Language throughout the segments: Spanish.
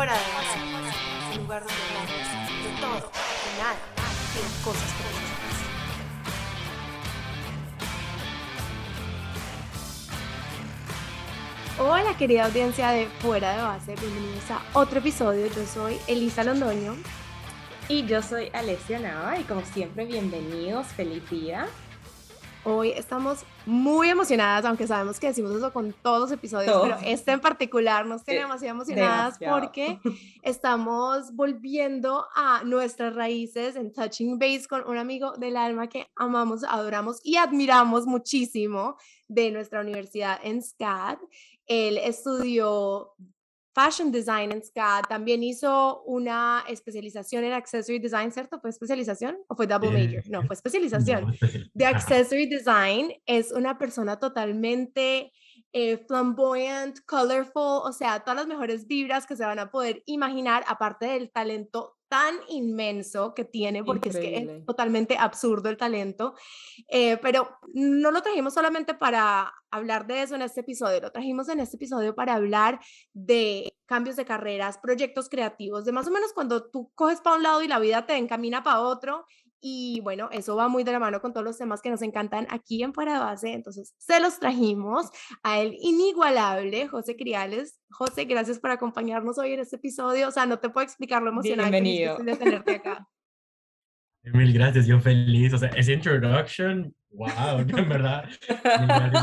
Fuera de base, un lugar donde hablamos de todo, de nada, de cosas profundas. Hola querida audiencia de Fuera de Base, bienvenidos a otro episodio. Yo soy Elisa Londoño. Y yo soy Alessia Nava y como siempre bienvenidos, feliz día. Hoy estamos muy emocionadas, aunque sabemos que decimos eso con todos los episodios, pero este en particular nos tiene demasiado emocionadas porque estamos volviendo a nuestras raíces en Touching Base con un amigo del alma que amamos, adoramos y admiramos muchísimo de nuestra universidad en SCAD. Él estudió Fashion Design en SCAD, también hizo una especialización en Accessory Design, ¿cierto? ¿Fue especialización o fue double major? No, fue especialización. De Accessory Design es una persona totalmente eh, flamboyant, colorful, o sea, todas las mejores vibras que se van a poder imaginar, aparte del talento tan inmenso que tiene, porque es que es totalmente absurdo el talento, eh, pero no lo trajimos solamente para hablar de eso en este episodio, lo trajimos en este episodio para hablar de cambios de carreras, proyectos creativos, de más o menos cuando tú coges para un lado y la vida te encamina para otro y bueno, eso va muy de la mano con todos los temas que nos encantan aquí en Fuera de Base. Entonces, se los trajimos a el inigualable José Criales. José, gracias por acompañarnos hoy en este episodio. O sea, no te puedo explicar lo emocionante Bienvenido. de tenerte acá. Mil gracias, yo feliz. O sea, ese introduction, wow, en verdad,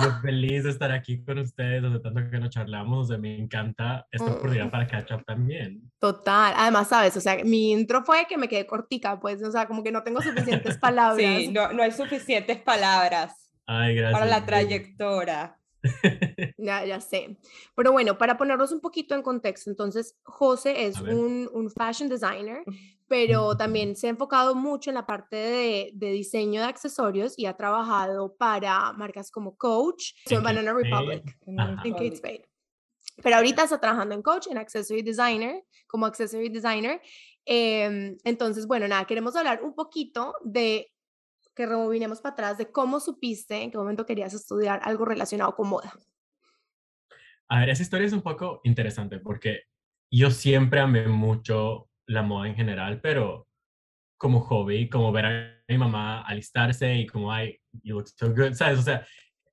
yo feliz de estar aquí con ustedes, o sea, tanto que nos charlamos, o sea, me encanta esta oportunidad para catch up también. Total, además, sabes, o sea, mi intro fue que me quedé cortica, pues, o sea, como que no tengo suficientes palabras. Sí, no, no hay suficientes palabras Ay, gracias. para la trayectoria. ya, ya sé. Pero bueno, para ponernos un poquito en contexto, entonces José es un, un, fashion designer, pero también se ha enfocado mucho en la parte de, de diseño de accesorios y ha trabajado para marcas como Coach, en Banana Republic, en Kate Spade. Pero ahorita está trabajando en Coach, en Accessory Designer, como Accessory Designer. Eh, entonces, bueno, nada, queremos hablar un poquito de que rebobinemos para atrás de cómo supiste en qué momento querías estudiar algo relacionado con moda. A ver, esa historia es un poco interesante porque yo siempre amé mucho la moda en general, pero como hobby, como ver a mi mamá alistarse y como, ay, you look so good, ¿sabes? O sea,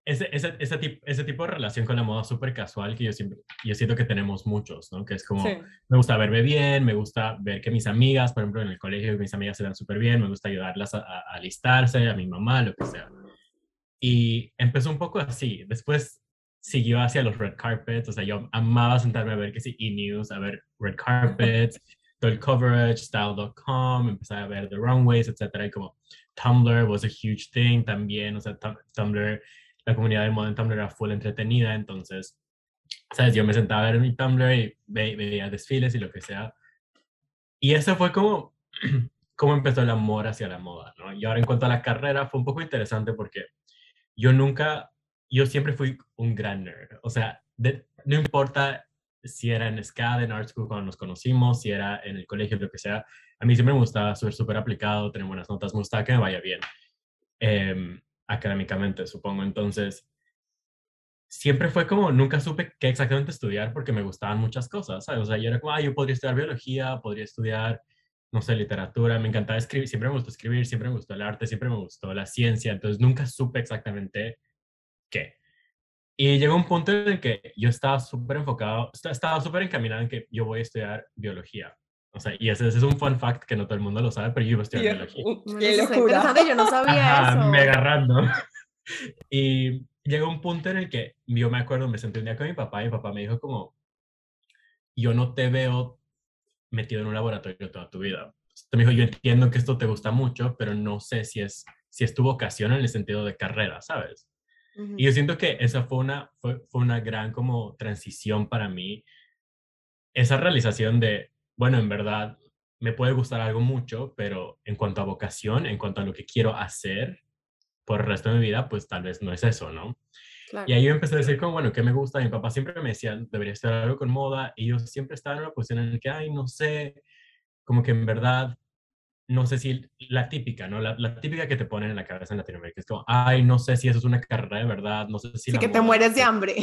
ese, ese, ese, tipo, ese tipo de relación con la moda súper casual que yo siempre, yo siento que tenemos muchos, ¿no? Que es como, me gusta verme bien, me gusta ver que mis amigas, por ejemplo, en el colegio, mis amigas se dan súper bien, me gusta ayudarlas a, a, alistarse, a mi mamá, lo que sea. Y empezó un poco así. Después siguió hacia los red carpets, o sea, yo amaba sentarme a ver que sí, e-news, a ver red carpets, todo el coverage, style.com, empecé a ver the runways, etcétera, y como Tumblr was a huge thing también, o sea, Tumblr la comunidad de moda en Tumblr era full entretenida, entonces, ¿sabes? Yo me sentaba a ver mi Tumblr y veía desfiles y lo que sea. Y eso fue como, como empezó el amor hacia la moda, ¿no? Y ahora en cuanto a la carrera, fue un poco interesante porque yo nunca, yo siempre fui un gran nerd, o sea, no importa si era en SCAD, en Art School cuando nos conocimos, si era en el colegio, lo que sea, a mí siempre me gustaba ser súper aplicado, tener buenas notas, me gustaba que me vaya bien. Eh, académicamente, supongo. Entonces, siempre fue como, nunca supe qué exactamente estudiar porque me gustaban muchas cosas, ¿sabes? O sea, yo era como, ah, yo podría estudiar biología, podría estudiar, no sé, literatura, me encantaba escribir, siempre me gustó escribir, siempre me gustó el arte, siempre me gustó la ciencia, entonces nunca supe exactamente qué. Y llegó un punto en el que yo estaba súper enfocado, estaba súper encaminado en que yo voy a estudiar biología. O sea, y ese, es un fun fact que no todo el mundo lo sabe, pero yo iba a estudiar biología. ¡Qué locura! Yo no sabía eso. Me agarrando. Y llegó un punto en el que yo me acuerdo, me senté un día con mi papá y mi papá me dijo como, yo no te veo metido en un laboratorio toda tu vida. Entonces me dijo, yo entiendo que esto te gusta mucho, pero no sé si es, si es tu vocación en el sentido de carrera, ¿sabes? Y yo siento que esa fue una, fue, fue una gran como transición para mí, esa realización de, bueno, en verdad me puede gustar algo mucho, pero en cuanto a vocación, en cuanto a lo que quiero hacer por el resto de mi vida, pues tal vez no es eso, ¿no? Y ahí yo empecé a decir como, bueno, ¿qué me gusta? Mi papá siempre me decía, debería estar algo con moda, y yo siempre estaba en una posición en la que, ay, no sé, como que en verdad, no sé si la típica, ¿no? La, la, típica que te ponen en la cabeza en Latinoamérica, es como, ay, no sé si eso es una carrera de verdad, no sé si... Sí, que te mueres de hambre.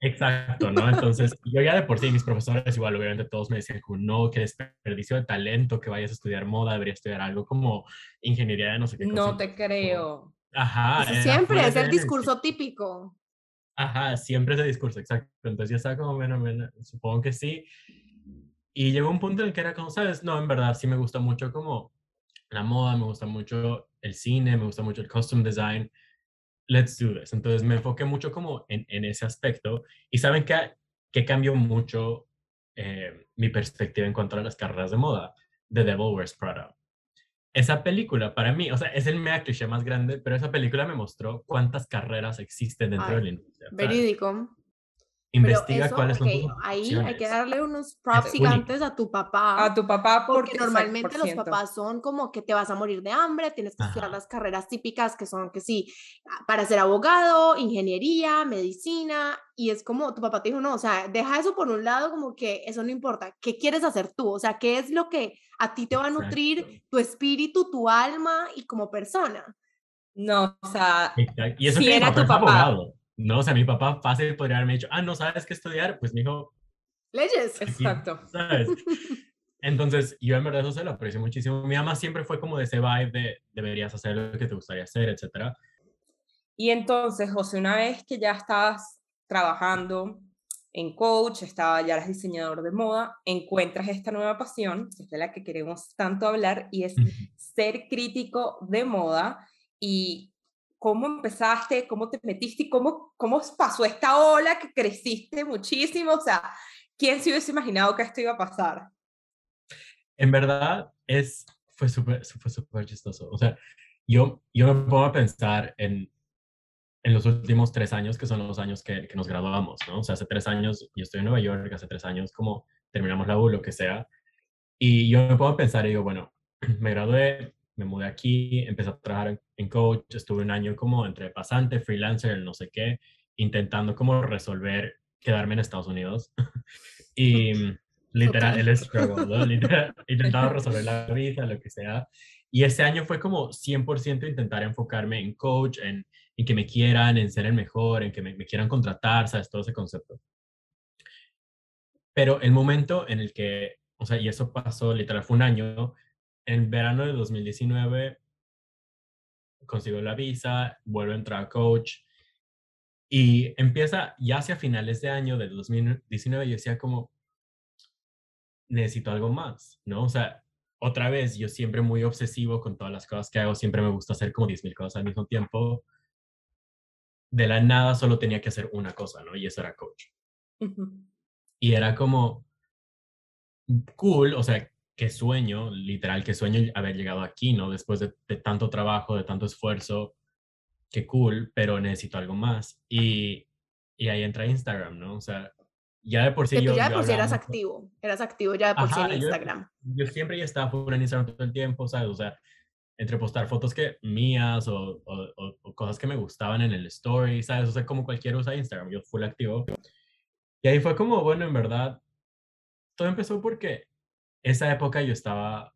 Exacto, ¿no? Entonces, yo ya de por sí, mis profesores igual, obviamente todos me decían como, no, qué desperdicio de talento, que vayas a estudiar moda, deberías estudiar algo como ingeniería de no sé qué. No te creo. Ajá. siempre es el discurso típico. Ajá, siempre ese discurso, exacto. Entonces yo estaba como, bueno, bueno, supongo que sí. Y llegó un punto en el que era como, sabes, no, en verdad sí me gusta mucho como la moda, me gusta mucho el cine, me gusta mucho el costume design. Let's do this. Entonces me enfoqué mucho como en, en ese aspecto. Y saben que, que cambió mucho eh, mi perspectiva en cuanto a las carreras de moda. The Devil Wears Prada esa película para mí, o sea, es el mega cliché más grande, pero esa película me mostró cuántas carreras existen dentro de la industria. Verídico. Investiga cuáles son Ahí hay que darle unos props gigantes a tu papá. A tu papá, porque, normalmente los papás son como que te vas a morir de hambre, tienes que estudiar las carreras típicas que son que sí, para ser abogado, ingeniería, medicina, y es como tu papá te dijo, no, o sea, deja eso por un lado, como que eso no importa, ¿qué quieres hacer tú? O sea, ¿qué es lo que a ti te va a nutrir tu espíritu, tu alma y como persona? No, o sea, y eso si era tu papá. No, o sea, mi papá fácil podría haberme dicho, ah, no sabes qué estudiar, pues me dijo. Leyes. Exacto. ¿sabes? Entonces, yo en verdad eso se lo aprecio muchísimo. Mi mamá siempre fue como de ese vibe de deberías hacer lo que te gustaría hacer, etcétera. Y entonces, José, una vez que ya estabas trabajando en coach, estaba, ya eres diseñador de moda, encuentras esta nueva pasión, que es de la que queremos tanto hablar, y es ser crítico de moda. Y cómo empezaste, cómo te metiste cómo, cómo pasó esta ola que creciste muchísimo. O sea, ¿quién se hubiese imaginado que esto iba a pasar? En verdad, es, fue súper fue super chistoso. O sea, yo, yo me pongo a pensar en, en los últimos tres años, que son los años que, que, nos graduamos, ¿no? O sea, hace tres años, yo estoy en Nueva York, hace tres años como terminamos la U, lo que sea, y yo me pongo a pensar y digo, bueno, me gradué, me mudé aquí, empecé a trabajar en, coach, estuve un año como entre pasante, freelancer, no sé qué, intentando como resolver quedarme en Estados Unidos. y literal, el struggle, ¿no? literal, intentaba resolver la vida, lo que sea. Y ese año fue como 100% intentar enfocarme en coach, en, en, que me quieran, en ser el mejor, en que me, me quieran contratar, ¿sabes? Todo ese concepto. Pero el momento en el que, o sea, y eso pasó, literal, fue un año, en verano de 2019 consigo la visa, vuelvo a entrar a coach y empieza ya hacia finales de año del 2019 yo decía como necesito algo más, ¿no? O sea, otra vez yo siempre muy obsesivo con todas las cosas que hago, siempre me gusta hacer como 10.000 cosas al mismo tiempo. De la nada solo tenía que hacer una cosa, ¿no? Y eso era coach. Y era como cool, o sea, qué sueño, literal, qué sueño haber llegado aquí, ¿no? Después de, tanto trabajo, de tanto esfuerzo, qué cool, pero necesito algo más. Y, y ahí entra Instagram, ¿no? O sea, ya de por sí... yo, ya de por sí eras activo, eras activo ya de por sí en Instagram. Yo, siempre ya estaba en Instagram todo el tiempo, ¿sabes? O sea, entre postar fotos que mías o, o, o, cosas que me gustaban en el story, ¿sabes? O sea, como cualquier usa Instagram, yo full activo. Y ahí fue como, bueno, en verdad, todo empezó porque esa época yo estaba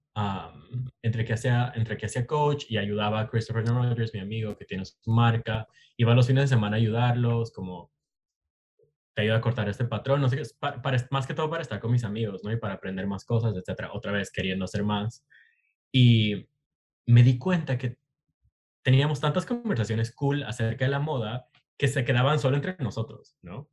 entre, que hacía, entre que hacía coach y ayudaba a Christopher Rogers, mi amigo que tiene su marca. Iba los fines de semana a ayudarlos, como te ayuda a cortar este patrón, no sé qué, para, más que todo para estar con mis amigos, ¿no? Y para aprender más cosas, etcétera. Otra vez queriendo hacer más. Y me di cuenta que teníamos tantas conversaciones cool acerca de la moda que se quedaban solo entre nosotros, ¿no?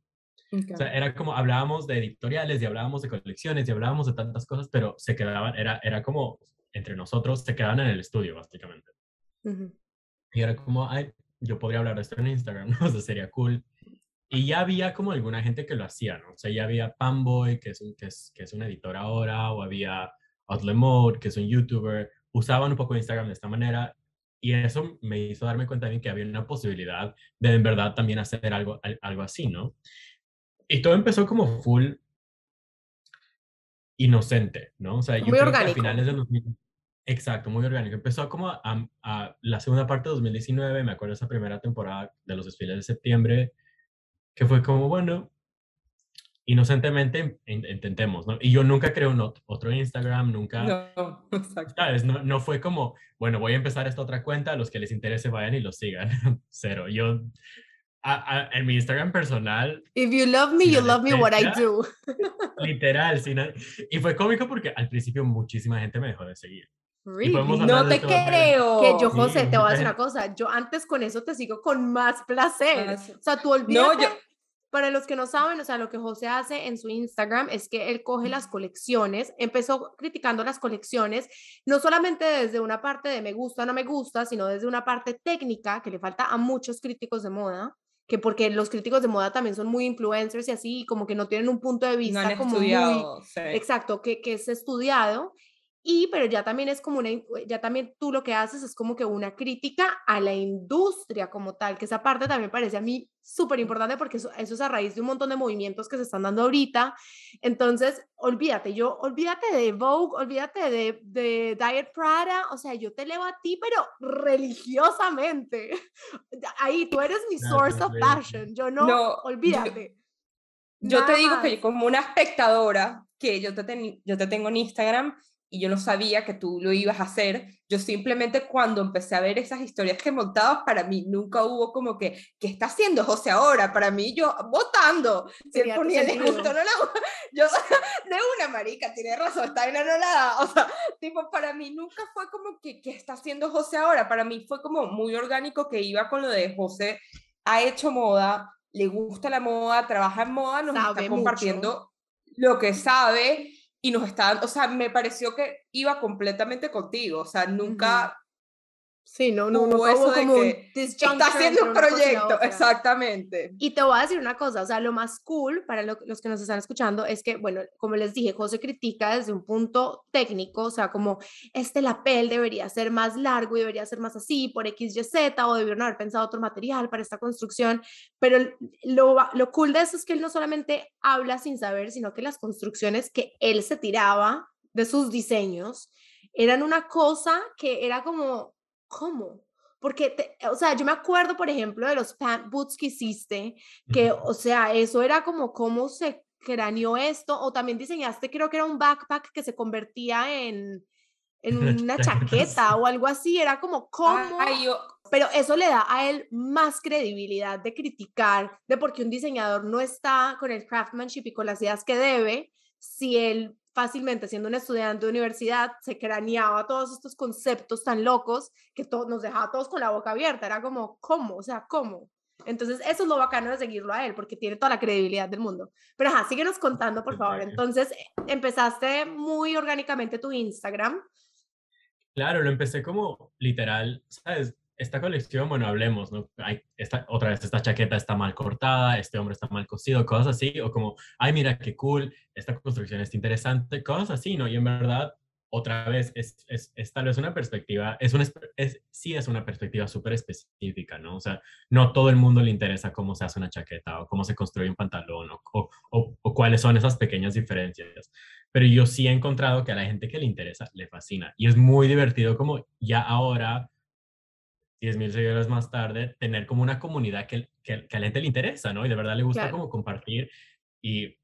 O sea, era como hablábamos de editoriales y hablábamos de colecciones y hablábamos de tantas cosas, pero se quedaban, era, era como entre nosotros, se quedaban en el estudio, básicamente. Y era como, ay, yo podría hablar de esto en Instagram, ¿no? O sea, sería cool. Y ya había como alguna gente que lo hacía, ¿no? O sea, ya había Panboy, que es un, que es, que es un editor ahora, o había Outlemode, que es un youtuber, usaban un poco Instagram de esta manera. Y eso me hizo darme cuenta de que había una posibilidad de en verdad también hacer algo, algo así, ¿no? Y todo empezó como full inocente, ¿no? O sea, muy orgánico. finales de 2000, exacto, muy orgánico. Empezó como a, la segunda parte de 2019, me acuerdo esa primera temporada de los desfiles de septiembre, que fue como, bueno, inocentemente intentemos, ¿no? Y yo nunca creo un otro Instagram, nunca... No, exacto. ¿sabes? No, no fue como, bueno, voy a empezar esta otra cuenta, a los que les interese vayan y lo sigan. Cero. Yo en mi Instagram personal. If you love me, you love me what I do. Literal, y fue cómico porque al principio muchísima gente me dejó de seguir. No te creo. Que yo, José, te voy a decir una cosa. Yo antes con eso te sigo con más placer. O sea, tú olvídate. No, yo... Para los que no saben, o sea, lo que José hace en su Instagram es que él coge las colecciones, empezó criticando las colecciones, no solamente desde una parte de me gusta o no me gusta, sino desde una parte técnica que le falta a muchos críticos de moda, que porque los críticos de moda también son muy influencers y así, como que no tienen un punto de vista como muy exacto, que, que es estudiado y pero ya también es como una, ya también tú lo que haces es como que una crítica a la industria como tal, que esa parte también parece a mí súper importante porque eso, eso, es a raíz de un montón de movimientos que se están dando ahorita. Entonces, olvídate, yo, olvídate de Vogue, olvídate de, de Diet Prada, o sea, yo te leo a ti, pero religiosamente. Ahí, tú eres mi source of passion, yo no, no olvídate. Yo, te digo que como una espectadora, que yo te, yo te tengo en Instagram, y yo no sabía que tú lo ibas a hacer. Yo simplemente cuando empecé a ver esas historias que montabas, para mí nunca hubo como que, ¿qué está haciendo José ahora? Para mí yo votando. Si él ponía no la... Yo, de una marica, tiene razón, está bien anulada. O sea, tipo, para mí nunca fue como que, ¿qué está haciendo José ahora? Para mí fue como muy orgánico que iba con lo de José ha hecho moda, le gusta la moda, trabaja en moda, nos está compartiendo lo que sabe y nos estaban, o sea, me pareció que iba completamente contigo, o sea, nunca Sí, no, no, no hubo como un está haciendo un proyecto, exactamente. Y te voy a decir una cosa, o sea, lo más cool para los que nos están escuchando es que, bueno, como les dije, José critica desde un punto técnico, o sea, como este lapel debería ser más largo y debería ser más así por X, Y, Z, o debieron haber pensado otro material para esta construcción, pero lo, lo cool de eso es que él no solamente habla sin saber, sino que las construcciones que él se tiraba de sus diseños eran una cosa que era como ¿cómo? Porque, o sea, yo me acuerdo, por ejemplo, de los pant boots que hiciste, que, o sea, eso era como cómo se craneó esto, o también diseñaste, creo que era un backpack que se convertía en, en una chaqueta o algo así, era como, ¿cómo? Pero eso le da a él más credibilidad de criticar de por qué un diseñador no está con el craftsmanship y con las ideas que debe, si él fácilmente siendo un estudiante de universidad se craneaba todos estos conceptos tan locos que nos dejaba todos con la boca abierta. Era como, ¿cómo? O sea, ¿cómo? Entonces, eso es lo bacano de seguirlo a él, porque tiene toda la credibilidad del mundo. Pero ajá, síguenos contando, por favor. Entonces, empezaste muy orgánicamente tu Instagram. Claro, lo empecé como literal, ¿sabes? Esta colección, bueno, hablemos, ¿no? Hay esta, otra vez, esta chaqueta está mal cortada, este hombre está mal cosido, cosas así, o como, ay, mira qué cool, esta construcción está interesante, cosas así, ¿no? Y en verdad, otra vez, es, es, es tal vez una perspectiva, es una, es, sí es una perspectiva súper específica, ¿no? O sea, no todo el mundo le interesa cómo se hace una chaqueta o cómo se construye un pantalón o, o, o cuáles son esas pequeñas diferencias pero yo sí he encontrado que a la gente que le interesa le fascina y es muy divertido como ya ahora 10.000 seguidores más tarde, tener como una comunidad que, que, a la gente le interesa, ¿no? Y de verdad le gusta como compartir y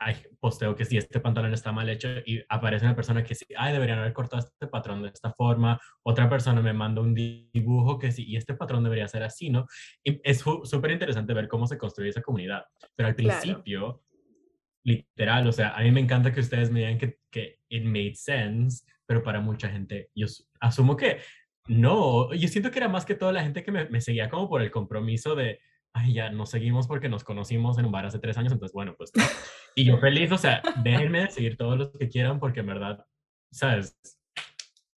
ay, posteo que si este pantalón está mal hecho y aparece una persona que sí, ay, deberían haber cortado este patrón de esta forma, otra persona me manda un dibujo que sí, y este patrón debería ser así, ¿no? Y es súper interesante ver cómo se construye esa comunidad, pero al principio, literal, o sea, a mí me encanta que ustedes me digan que, que it made sense, pero para mucha gente, yo asumo que no, yo siento que era más que toda la gente que me, seguía como por el compromiso de, ay, ya nos seguimos porque nos conocimos en un bar hace tres años, entonces bueno, pues. Y yo feliz, o sea, déjenme seguir todos los que quieran porque en verdad, ¿sabes?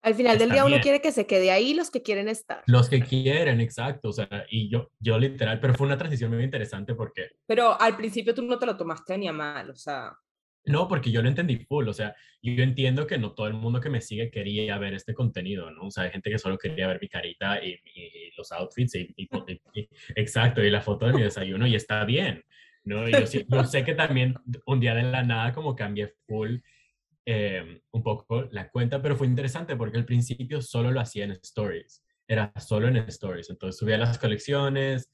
Al final del día uno quiere que se quede ahí los que quieren estar. Los que quieren, exacto. O sea, y yo, yo literal, pero fue una transición muy interesante porque... Pero al principio tú no te lo tomaste ni a mal, o sea... No, porque yo lo entendí full, o sea, yo entiendo que no todo el mundo que me sigue quería ver este contenido, ¿no? O sea, hay gente que solo quería ver mi carita y, los outfits, y, exacto, y la foto de mi desayuno, y está bien, ¿no? Y yo, sé que también un día de la nada como cambié full em, un poco la cuenta, pero fue interesante porque al principio solo lo hacía en stories, era solo en stories, entonces subía las colecciones,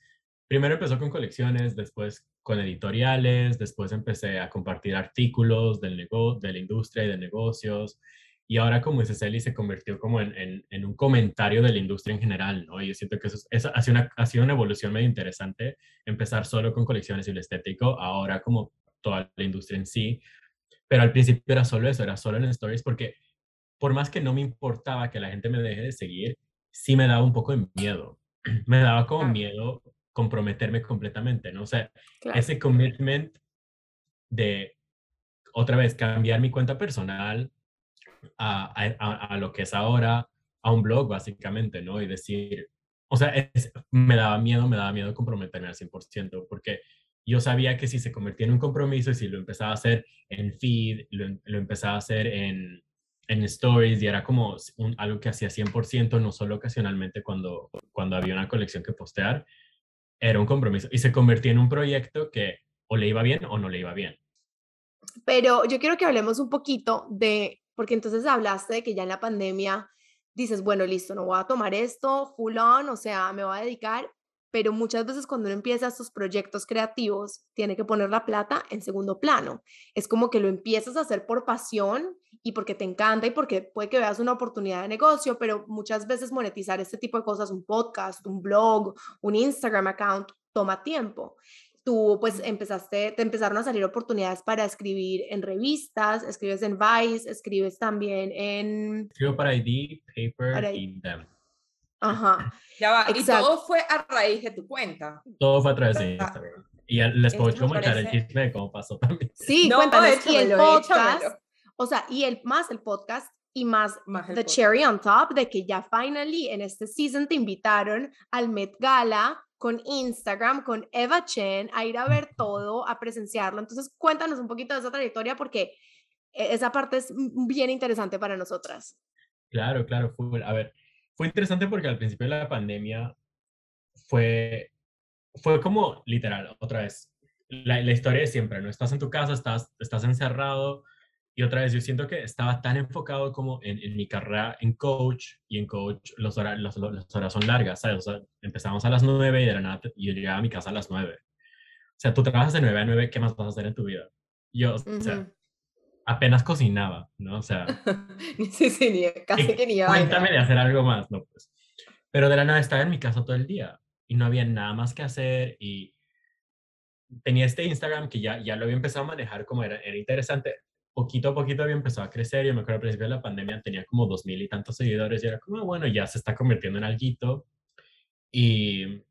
primero empezó con colecciones, después con editoriales, después empecé a compartir artículos del de la industria y de negocios, y ahora como dice Celi se convirtió como en, en, un comentario de la industria en general, ¿no? Y yo siento que eso, eso ha, sido una, ha sido una evolución medio interesante, empezar solo con colecciones y lo estético, ahora como toda la industria en sí, pero al principio era solo eso, era solo en stories porque por más que no me importaba que la gente me deje de seguir, sí me daba un poco de miedo, me daba como miedo comprometerme completamente, ¿no? O sea, ese commitment de otra vez cambiar mi cuenta personal a, lo que es ahora, a un blog básicamente, ¿no? Y decir, o sea, me daba miedo, me daba miedo comprometerme al 100%, porque yo sabía que si se convertía en un compromiso y si lo empezaba a hacer en feed, lo, lo empezaba a hacer en, en stories y era como un, algo que hacía 100%, no solo ocasionalmente cuando, cuando había una colección que postear, era un compromiso y se convertía en un proyecto que o le iba bien o no le iba bien. Pero yo quiero que hablemos un poquito de porque entonces hablaste de que ya en la pandemia dices, bueno, listo, no voy a tomar esto full on, o sea, me voy a dedicar, pero muchas veces cuando uno empieza estos proyectos creativos, tiene que poner la plata en segundo plano. Es como que lo empiezas a hacer por pasión y porque te encanta y porque puede que veas una oportunidad de negocio, pero muchas veces monetizar este tipo de cosas, un podcast, un blog, un Instagram account, toma tiempo tú pues empezaste, te empezaron a salir oportunidades para escribir en revistas, escribes en Vice, escribes también en... Escribo para ID, Paper y Them. Ajá. Ya va, y todo fue a raíz de tu cuenta. Todo fue a través de Instagram. Y les puedo comentar el chisme de cómo pasó también. Sí, cuéntanos. y el podcast, o sea, y el más el podcast y más, más The Cherry on Top de que ya finally en este season te invitaron al Met Gala con Instagram, con Eva Chen, a ir a ver todo, a presenciarlo. Entonces, cuéntanos un poquito de esa trayectoria porque e, esa parte es bien interesante para nosotras. Claro, claro. Fue, a ver, fue interesante porque al principio de la pandemia fue, fue como literal, otra vez, la, la historia de siempre, ¿no? Estás en tu casa, estás, estás encerrado, y otra vez, yo siento que estaba tan enfocado como en, en mi carrera en coach, y en coach los horas, los, las horas son largas, ¿sabes? O sea, empezamos a las 9 y de la nada yo llegaba a mi casa a las 9. O sea, tú trabajas de 9 a 9, ¿qué más vas a hacer en tu vida? Yo, o sea, apenas cocinaba, ¿no? O sea... sí, sí, ni, casi que ni Cuéntame de hacer algo más, ¿no? Pues. Pero de la nada estaba en mi casa todo el día y no había nada más que hacer y tenía este Instagram que ya, ya lo había empezado a manejar como era, era interesante poquito a poquito había empezado a crecer. Yo me acuerdo al principio de la pandemia tenía como dos mil y tantos seguidores y era como, bueno, ya se está convirtiendo en algo. Y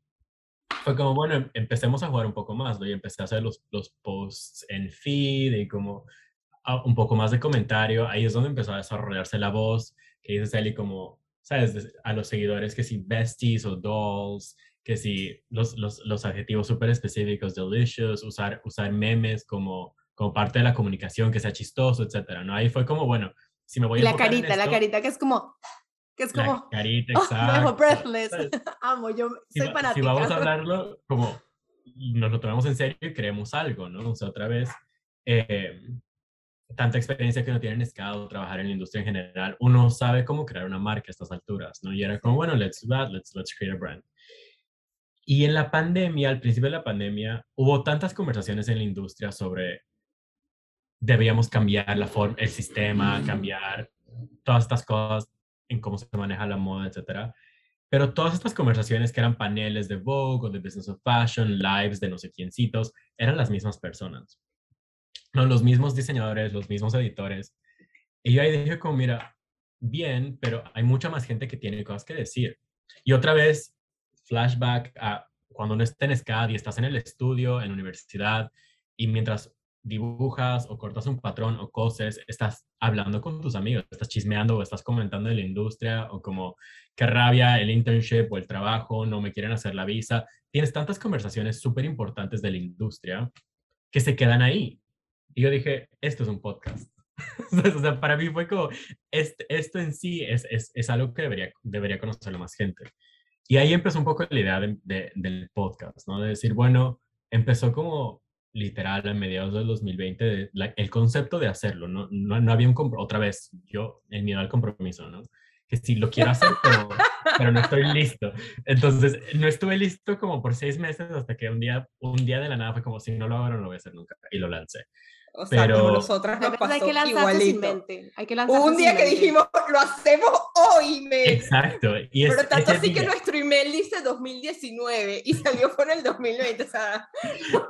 fue como, bueno, em, empecemos a jugar un poco más, ¿no? Y empecé a hacer los, los posts en feed y como un poco más de comentario. Ahí es donde empezó a desarrollarse la voz, que dice Sally como, ¿sabes? A los seguidores que si besties o dolls, que si los, los, los adjetivos súper específicos, delicious, usar, usar memes como como parte de la comunicación, que sea chistoso, etcétera, ¿no? Ahí fue como, bueno, si me voy a La carita, la carita que es como, que es como... La carita, exacto. breathless. Amo, yo soy si, fanática. Si vamos a hablarlo, como nos lo tomamos en serio y creemos algo, ¿no? O sea, otra vez, eh, tanta experiencia que uno tiene en Escado, trabajar en la industria en general, uno sabe cómo crear una marca a estas alturas, ¿no? Y era como, bueno, let's do that, let's, let's create a brand. Y en la pandemia, al principio de la pandemia, hubo tantas conversaciones en la industria sobre debíamos cambiar la forma, el sistema, cambiar todas estas cosas en cómo se maneja la moda, etcétera. Pero todas estas conversaciones que eran paneles de Vogue o de Business of Fashion, lives de no sé quiéncitos, eran las mismas personas. No, los mismos diseñadores, los mismos editores. Y yo ahí dije como, mira, bien, pero hay mucha más gente que tiene cosas que decir. Y otra vez, flashback a cuando uno está en SCAD y estás en el estudio, en la universidad, y mientras dibujas o cortas un patrón o coses, estás hablando con tus amigos, estás chismeando o estás comentando de la industria o como qué rabia el internship o el trabajo, no me quieren hacer la visa. Tienes tantas conversaciones súper importantes de la industria que se quedan ahí. Y yo dije, esto es un podcast. o sea, para mí fue como, este, esto en sí es, es, es, algo que debería, debería conocerlo más gente. Y ahí empezó un poco la idea de, del podcast, ¿no? De decir, bueno, empezó como literal a mediados del 2020 el concepto de hacerlo, no, no, había un otra vez, yo, el miedo al compromiso, ¿no? Que sí lo quiero hacer, pero, pero no estoy listo. Entonces, no estuve listo como por seis meses hasta que un día, un día de la nada fue como, si no lo hago, no lo voy a hacer nunca. Y lo lancé. O sea, pero, como nosotras nos pasó hay que igualito. Sin mente. Hay que un día que dijimos, lo hacemos hoy, me. Exacto. Y es, pero tanto así que nuestro email dice 2019 y salió por el 2020, o sea.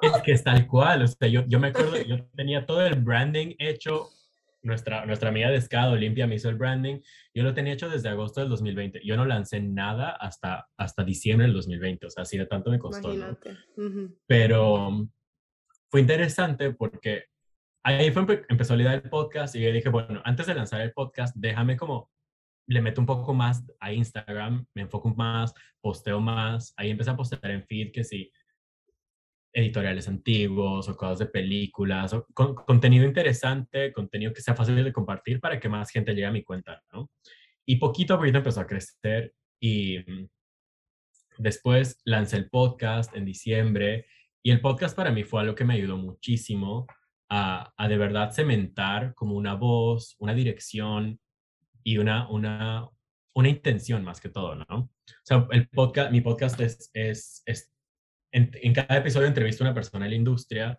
Es que es tal cual, o sea, yo, yo me acuerdo, yo tenía todo el branding hecho nuestra, nuestra amiga de Escado, Olimpia, me hizo el branding. Yo lo tenía hecho desde agosto del 2020. Yo no lancé nada hasta, hasta diciembre del 2020. O sea, así de tanto me costó. Pero fue interesante porque ahí fue, empezó la idea del podcast y yo dije, bueno, antes de lanzar el podcast, déjame como, le meto un poco más a Instagram, me enfoco más, posteo más. Ahí empecé a postear en feed que sí editoriales antiguos o cosas de películas, o contenido interesante, contenido que sea fácil de compartir para que más gente llegue a mi cuenta, ¿no? Y poquito a poquito empezó a crecer y mm, después lancé el podcast en diciembre y el podcast para mí fue algo que me ayudó muchísimo a, de verdad cementar como una voz, una dirección y una, una, una intención más que todo, ¿no? O sea, el podcast, mi podcast es, es, es en, cada episodio entrevisto a una persona en la industria,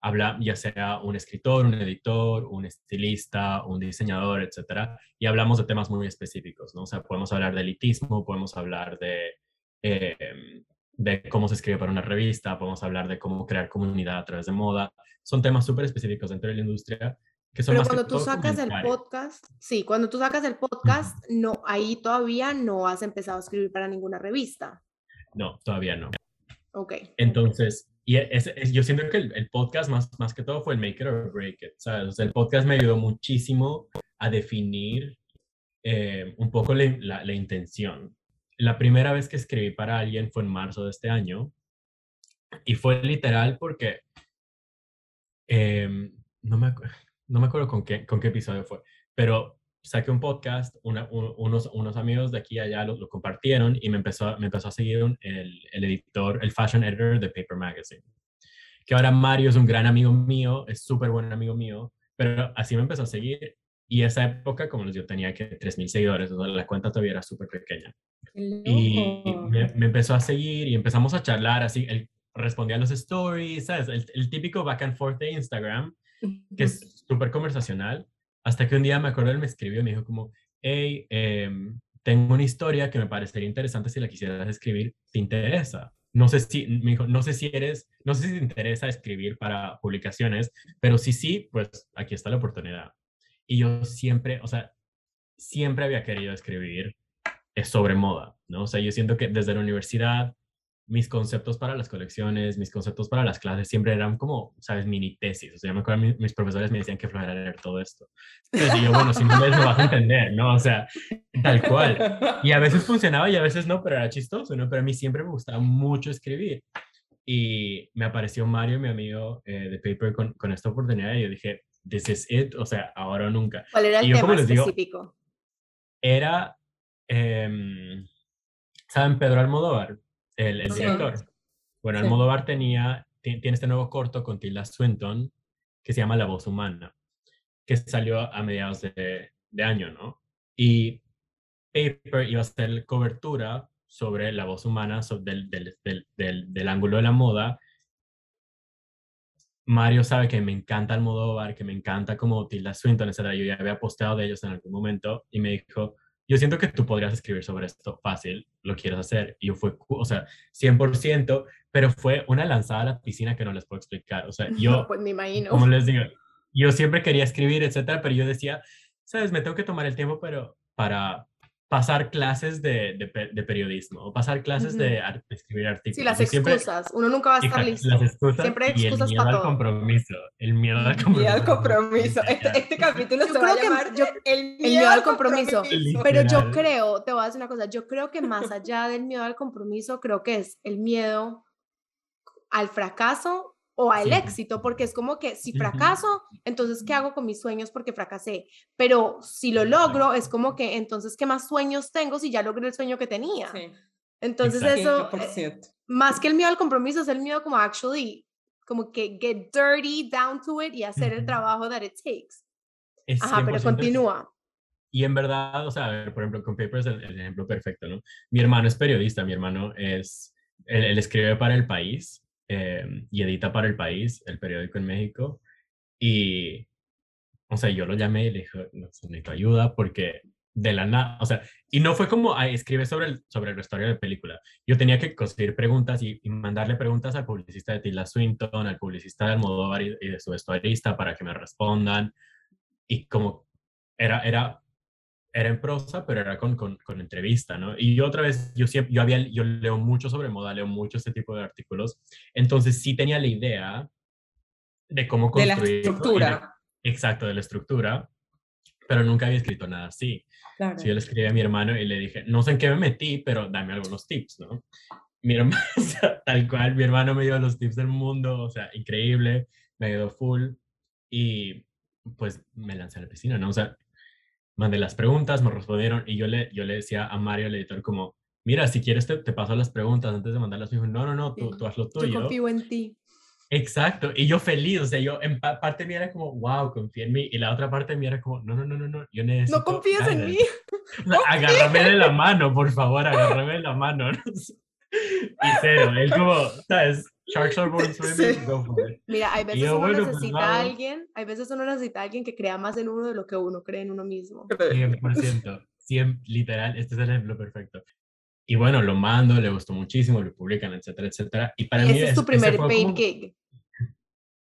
habla ya sea un escritor, un editor, un estilista, un diseñador, etcétera, y hablamos de temas muy específicos, ¿no? O sea, podemos hablar de elitismo, podemos hablar de, em, de cómo se escribe para una revista, podemos hablar de cómo crear comunidad a través de moda. Son temas súper específicos dentro de la industria. Que son Pero cuando tú sacas el podcast, sí, cuando tú sacas el podcast, no, ahí todavía no has empezado a escribir para ninguna revista. No, todavía no. Ok. Entonces, y es, yo siento que el, podcast más, más que todo fue el make it or break it, ¿sabes? O sea, el podcast me ayudó muchísimo a definir eh, un poco la, la, intención. La primera vez que escribí para alguien fue en marzo de este año y fue literal porque em, no, me, no me acuerdo con qué, con qué episodio fue, pero saqué un podcast, unos, unos amigos de aquí allá lo, compartieron y me empezó, me empezó a seguir el, el, editor, el fashion editor de Paper Magazine. Que ahora Mario es un gran amigo mío, es súper buen amigo mío, pero así me empezó a seguir. Y esa época, como yo tenía que 3.000 seguidores, la cuenta todavía era súper pequeña. Y me, empezó a seguir y empezamos a charlar así. Él respondía a los stories, ¿sabes? El, el típico back and forth de Instagram, que es súper conversacional hasta que un día me acuerdo, él me escribió y me dijo como, hey, em, tengo una historia que me parecería interesante si la quisieras escribir, ¿te interesa? No sé si, me dijo, no sé si eres, no sé si te interesa escribir para publicaciones, pero si sí, pues aquí está la oportunidad. Y yo siempre, o sea, siempre había querido escribir eh, sobre moda, ¿no? O sea, yo siento que desde la universidad mis conceptos para las colecciones, mis conceptos para las clases siempre eran como, ¿sabes? Mini tesis. O sea, yo me acuerdo, mis, profesores me decían que flojera leer todo esto. Y yo, bueno, si no lees, no vas a entender, ¿no? O sea, tal cual. Y a veces funcionaba y a veces no, pero era chistoso, ¿no? Pero a mí siempre me gustaba mucho escribir. Y me apareció Mario, mi amigo eh, de Paper, con, con, esta oportunidad y yo dije, this is it, o sea, ahora o nunca. ¿Cuál era el yo, tema específico? era, eh, ¿saben Pedro Almodóvar? el, director. Bueno, el Almodóvar tenía, tiene este nuevo corto con Tilda Swinton que se llama La voz humana, que salió a mediados de, de año, ¿no? Y Paper iba a hacer cobertura sobre la voz humana del, del, del, del, ángulo de la moda. Mario sabe que me encanta Almodóvar, que me encanta como Tilda Swinton, etc. Yo ya había posteado de ellos en algún momento y me dijo, yo siento que tú podrías escribir sobre esto fácil, lo quieres hacer. Y yo fue, o sea, 100%, pero fue una lanzada a la piscina que no les puedo explicar. O sea, yo, pues me imagino. Como les digo, yo siempre quería escribir, etcétera, pero yo decía, sabes, me tengo que tomar el tiempo, pero para, pasar clases de, de, periodismo o pasar clases de, escribir artículos. Sí, las excusas. Uno nunca va a estar listo. Las excusas Siempre hay excusas y el miedo al compromiso. El miedo al compromiso. Miedo al compromiso. Este, este capítulo se va a llamar el, miedo al compromiso. Pero yo creo, te voy a decir una cosa, yo creo que más allá del miedo al compromiso, creo que es el miedo al fracaso o al éxito, porque es como que si fracaso, entonces ¿qué hago con mis sueños porque fracasé? Pero si lo logro, es como que entonces ¿qué más sueños tengo si ya logré el sueño que tenía? Entonces eso, eh, más que el miedo al compromiso, es el miedo como actually, como que get dirty down to it y hacer el trabajo that it takes. Ajá, pero continúa. Y en verdad, o sea, a ver, por ejemplo, con Paper es el, ejemplo perfecto, ¿no? Mi hermano es periodista, mi hermano es, él escribe para El País Em, y edita para El País, el periódico en México. Y, o sea, yo lo llamé y le dije, no, necesito ayuda porque de la nada, o sea, y no fue como a escribe sobre el, sobre la historia de película. Yo tenía que conseguir preguntas y, mandarle preguntas al publicista de Tilda Swinton, al publicista de Almodóvar y, y de su vestuarista para que me respondan. Y como era, era era en prosa, pero era con, con, con, entrevista, ¿no? Y otra vez, yo siempre, yo había, yo leo mucho sobre moda, leo mucho este tipo de artículos, entonces sí tenía la idea de cómo construir. De la estructura. exacto, de la estructura, pero nunca había escrito nada así. Claro. yo le escribí a mi hermano y le dije, no sé en qué me metí, pero dame algunos tips, ¿no? Mi hermano, tal cual, mi hermano me dio los tips del mundo, o sea, increíble, me ayudó full y pues me lancé a la piscina, ¿no? O sea, mandé las preguntas, me respondieron y yo le, yo le decía a Mario, el editor, como, mira, si quieres te, te paso las preguntas antes de mandarlas. Me dijo, no, no, no, tú, tú haz lo tuyo. Yo confío en ti. Exacto, y yo feliz, o sea, yo en parte mía era como, wow, confía en mí, y la otra parte mía era como, no, no, no, no, no, yo necesito... No confías en mí. agárrame de la mano, por favor, agárrame de la mano. y cero, él como, ¿sabes? Sharks are born swimming, go for it. Mira, hay veces uno pues necesita a alguien, hay veces uno necesita a alguien que crea más en uno de lo que uno cree en uno mismo. 100%, 100, literal, este es el ejemplo perfecto. Y bueno, lo mando, le gustó muchísimo, lo publican, etcétera, etcétera. Y para y mí es tu primer paid gig.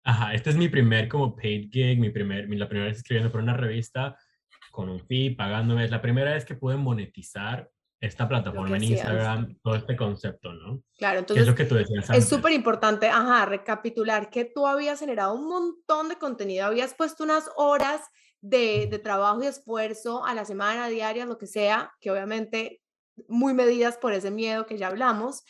Ajá, este es mi primer como paid gig, mi primer, la primera vez escribiendo por una revista con un fee, pagándome. Es la primera vez que pude monetizar esta plataforma en Instagram, todo este concepto, ¿no? Claro, entonces es lo que tú decías Es súper importante, ajá, recapitular que tú habías generado un montón de contenido, habías puesto unas horas de, de trabajo y esfuerzo a la semana, diaria, lo que sea, que obviamente muy medidas por ese miedo que ya hablamos,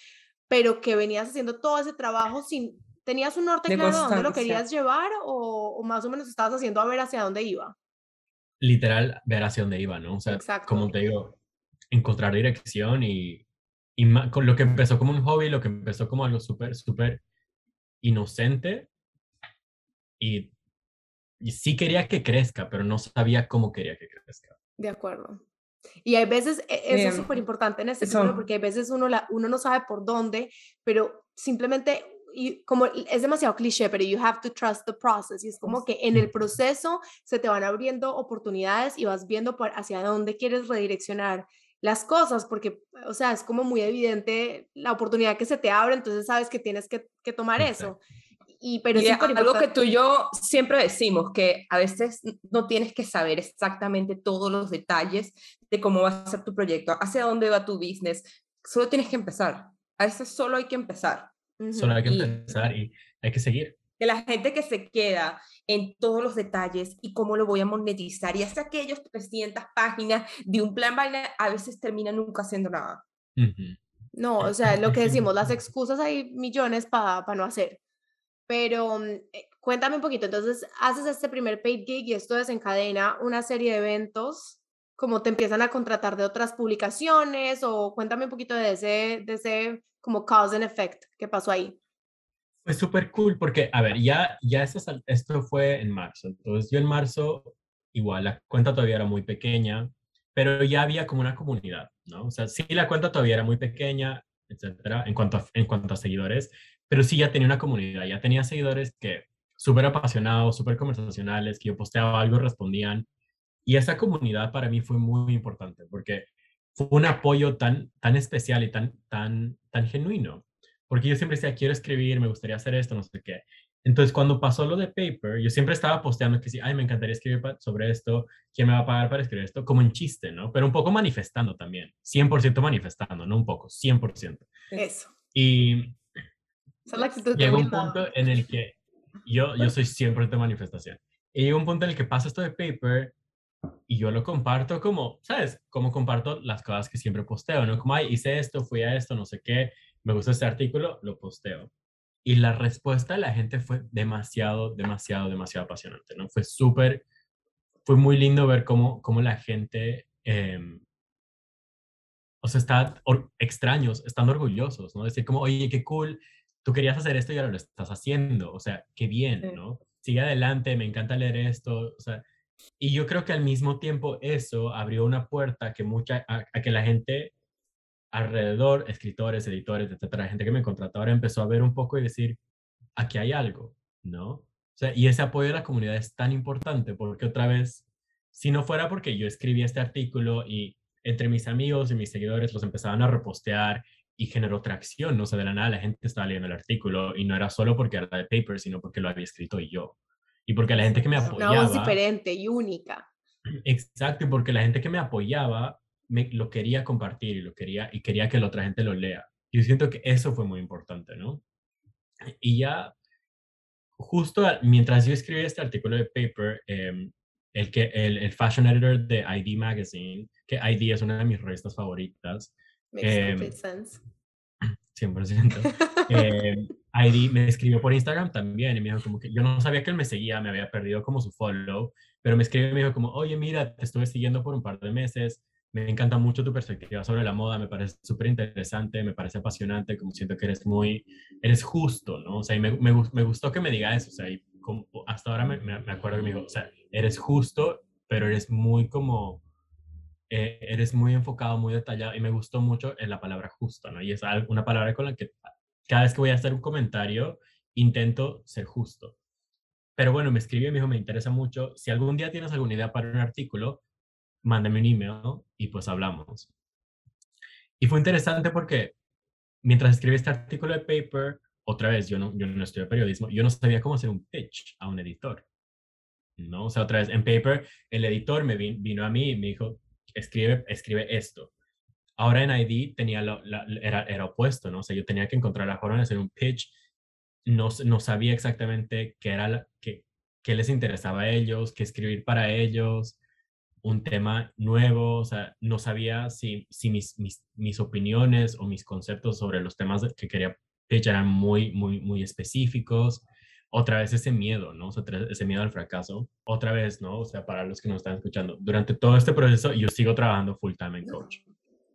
pero que venías haciendo todo ese trabajo sin, ¿tenías un norte claro de dónde lo querías llevar o, o, más o menos estabas haciendo a ver hacia dónde iba? Literal, ver hacia dónde iba, ¿no? O sea, como te digo, encontrar dirección y, y con lo que empezó como un hobby, lo que empezó como algo súper, súper inocente y, y sí quería que crezca, pero no sabía cómo quería que crezca. De acuerdo. Y hay veces, e, eso es súper importante en este tema, porque hay veces uno, la, uno no sabe por dónde, pero simplemente, y como es demasiado cliché, pero you have to trust the process. Y es como que en el proceso se te van abriendo oportunidades y vas viendo por hacia dónde quieres redireccionar las cosas, porque, o sea, es como muy evidente la oportunidad que se te abre, entonces sabes que tienes que, que tomar eso. Y, pero es algo que tú y yo siempre decimos, que a veces no tienes que saber exactamente todos los detalles de cómo va a ser tu proyecto, hacia dónde va tu business, solo tienes que empezar. A veces solo hay que empezar. Solo hay que empezar y hay que seguir. Que la gente que se queda en todos los detalles y cómo lo voy a monetizar y hace aquellos 300 páginas de un plan vaina, a veces termina nunca haciendo nada. No, o sea, lo que decimos, las excusas hay millones para no hacer. Pero mm, eh, cuéntame un poquito, entonces haces este primer paid gig y esto desencadena una serie de eventos, como te empiezan a contratar de otras publicaciones o cuéntame un poquito de ese, de ese como cause and effect que pasó ahí. Fue súper cool porque, a ver, ya, ya esto, esto fue en marzo, entonces yo en marzo, igual la cuenta todavía era muy pequeña, pero ya había como una comunidad, ¿no? O sea, sí, la cuenta todavía era muy pequeña, etcétera, en cuanto en cuanto a seguidores, pero sí ya tenía una comunidad, ya tenía seguidores que súper apasionados, súper conversacionales, que yo posteaba algo, respondían. Y esa comunidad para mí fue muy importante porque fue un apoyo tan, tan especial y tan, tan, tan genuino. Porque yo siempre decía, quiero escribir, me gustaría hacer esto, no sé qué. Entonces, cuando pasó lo de Paper, yo siempre estaba posteando que sí, ay, me encantaría escribir sobre esto, ¿quién me va a pagar para escribir esto? Como en chiste, ¿no? Pero un poco manifestando también, 100% manifestando, no un poco, 100%. Eso. Y Llega un punto en el que yo, yo soy siempre de manifestación. Y llega un punto en el que pasa esto de paper y yo lo comparto como, ¿sabes? Como comparto las cosas que siempre posteo, ¿no? Como, ay, hice esto, fui a esto, no sé qué, me gusta este artículo, lo posteo. Y la respuesta de la gente fue demasiado, demasiado, demasiado apasionante, ¿no? Fue súper, fue muy lindo ver cómo, cómo la gente, eh, o sea, está extraños, están orgullosos, ¿no? Decir como, oye, qué cool, tú querías hacer esto y ahora lo estás haciendo, o sea, qué bien, ¿no? Sigue adelante, me encanta leer esto, o sea, y yo creo que al mismo tiempo eso abrió una puerta que mucha, a, que la gente alrededor, escritores, editores, etcétera, gente que me contrató ahora empezó a ver un poco y decir, aquí hay algo, ¿no? O sea, y ese apoyo de la comunidad es tan importante porque otra vez, si no fuera porque yo escribí este artículo y entre mis amigos y mis seguidores los empezaban a repostear y generó tracción, no sé, de la nada la gente estaba leyendo el artículo y no era solo porque era de paper, sino porque lo había escrito yo. Y porque la gente que me apoyaba... Una voz diferente y única. Exacto, y porque la gente que me apoyaba me, lo quería compartir y, lo quería, y quería que la otra gente lo lea. Yo siento que eso fue muy importante, ¿no? Y ya, justo mientras yo escribí este artículo de paper, em, el, que, el, el, fashion editor de ID Magazine, que ID es una de mis revistas favoritas. Makes eh, sense. 100%. eh, ID me escribió por Instagram también y me dijo como que yo no sabía que él me seguía, me había perdido como su follow, pero me escribió y me dijo como, oye, mira, te estuve siguiendo por un par de meses, me encanta mucho tu perspectiva sobre la moda, me parece súper interesante, me parece apasionante, como siento que eres muy, eres justo, ¿no? O sea, y me, me, gustó que me diga eso, o sea, y como, hasta ahora me, me, acuerdo que me dijo, o sea, eres justo, pero eres muy como, eh, eres muy enfocado, muy detallado, y me gustó mucho en la palabra justo, ¿no? Y es una palabra con la que cada vez que voy a hacer un comentario, intento ser justo. Pero bueno, me escribió y me dijo, me interesa mucho, si algún día tienes alguna idea para un artículo, mándame un email y pues hablamos. Y fue interesante porque mientras escribí este artículo de paper, otra vez, yo no, yo no estudié periodismo, yo no sabía cómo hacer un pitch a un editor. ¿no? O sea, otra vez, en paper, el editor me vino a mí y me dijo, escribe, escribe esto. Ahora en ID tenía lo, era, era opuesto, ¿no? O sea, yo tenía que encontrar la forma de hacer un pitch. No, no sabía exactamente qué era qué, qué les interesaba a ellos, qué escribir para ellos un tema nuevo, o sea, no sabía si, si mis, mis, mis, opiniones o mis conceptos sobre los temas que quería pitch eran muy, muy, muy específicos. Otra vez ese miedo, ¿no? O sea, ese miedo al fracaso. Otra vez, ¿no? O sea, para los que nos están escuchando, durante todo este proceso yo sigo trabajando full time en coach.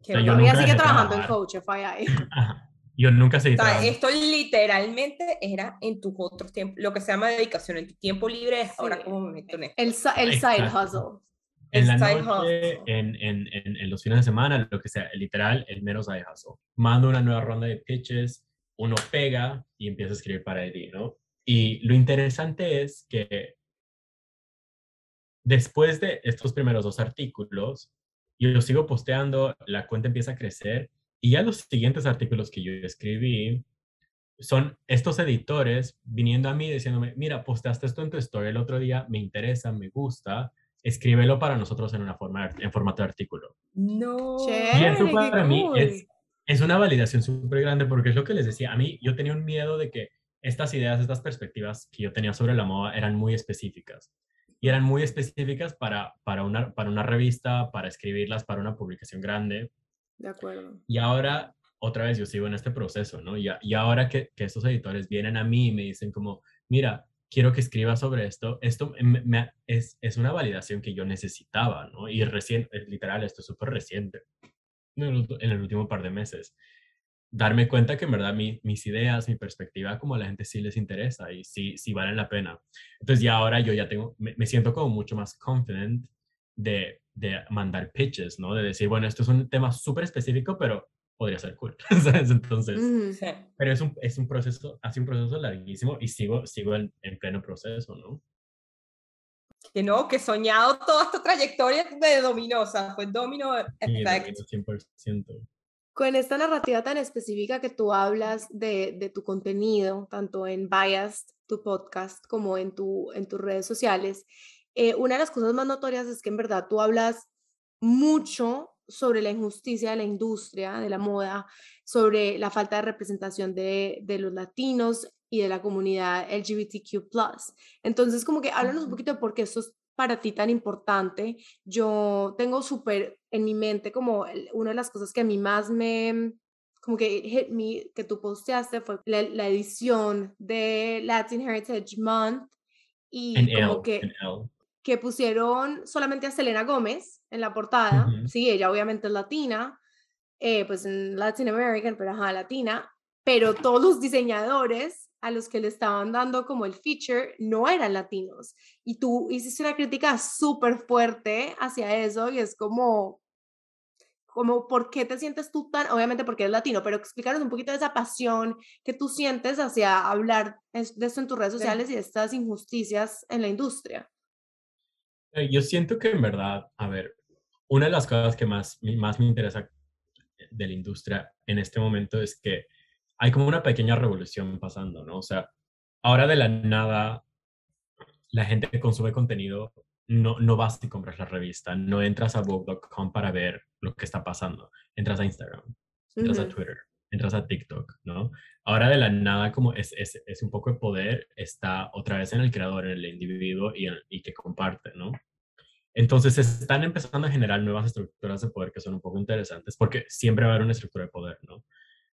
Que yo todavía sigue trabajando en coach, FYI. Yo nunca seguí o Esto literalmente era en tus otros tiempos, lo que se llama dedicación, en tu tiempo libre es ahora como me meto en esto. El, el side hustle en la noche, en, en, en, los fines de semana, lo que sea, literal, el menos side hustle. Mando una nueva ronda de pitches, uno pega y empieza a escribir para Eddie, ¿no? Y lo interesante es que después de estos primeros dos artículos, yo sigo posteando, la cuenta empieza a crecer y ya los siguientes artículos que yo escribí son estos editores viniendo a mí diciéndome, mira, posteaste esto en tu story el otro día, me interesa, me gusta, escríbelo para nosotros en una forma, en formato de artículo. No. y eso para mí es, es una validación súper grande porque es lo que les decía. A mí yo tenía un miedo de que estas ideas, estas perspectivas que yo tenía sobre la moda eran muy específicas. Y eran muy específicas para, para, una, para una revista, para escribirlas para una publicación grande. De acuerdo. Y ahora, otra vez, yo sigo en este proceso, ¿no? Y, y ahora que, que estos editores vienen a mí y me dicen como, mira, quiero que escriba sobre esto. Esto me, es, es, una validación que yo necesitaba, ¿no? Y recién, literal, esto es súper reciente, en el, último par de meses. Darme cuenta que en verdad mis ideas, mi perspectiva, como a la gente sí les interesa y sí, sí valen la pena. Entonces ya ahora yo ya tengo, me, me siento como mucho más confident de, de mandar pitches, ¿no? De decir, bueno, esto es un tema súper específico, pero podría ser cool, ¿sabes? Entonces, pero es un, es un proceso, hace un proceso larguísimo y sigo, sigo en, en pleno proceso, ¿no? Que no, que soñado toda esta trayectoria de Dominosa, fue Domino Effect. 100%. Con esta narrativa tan específica que tú hablas de, de tu contenido, tanto en Biased, tu podcast, como en, tu, en tus redes sociales, eh, una de las cosas más notorias es que en verdad tú hablas mucho sobre la injusticia de la industria de la moda, sobre la falta de representación de, de los latinos y de la comunidad LGBTQ. Entonces, como que háblanos un poquito de por qué esto es para ti tan importante. Yo tengo súper en mi mente como una de las cosas que a mí más me, como que hit me, que tú posteaste fue la, edición de Latin Heritage Month y como que que pusieron solamente a Selena Gómez en la portada. Sí, ella obviamente es latina, eh, pues en Latin American, pero ajá, latina. Pero todos los diseñadores a los que le estaban dando como el feature no eran latinos. Y tú hiciste una crítica súper fuerte hacia eso y es como, como por qué te sientes tú tan, obviamente porque eres latino, pero explícanos un poquito de esa pasión que tú sientes hacia hablar de esto en tus redes sociales y de estas injusticias en la industria. Eh, yo siento que en verdad, a ver, una de las cosas que más, más me interesa de la industria en este momento es que hay como una pequeña revolución pasando, ¿no? O sea, ahora de la nada, la gente que consume contenido no, no vas y compras la revista, no entras a Vogue.com para ver lo que está pasando, entras a Instagram, entras a Twitter, entras a TikTok, ¿no? Ahora de la nada, como es, es, es, un poco de poder, está otra vez en el creador, en el individuo y, y que comparte, ¿no? Entonces están empezando a generar nuevas estructuras de poder que son un poco interesantes, porque siempre va a haber una estructura de poder, ¿no?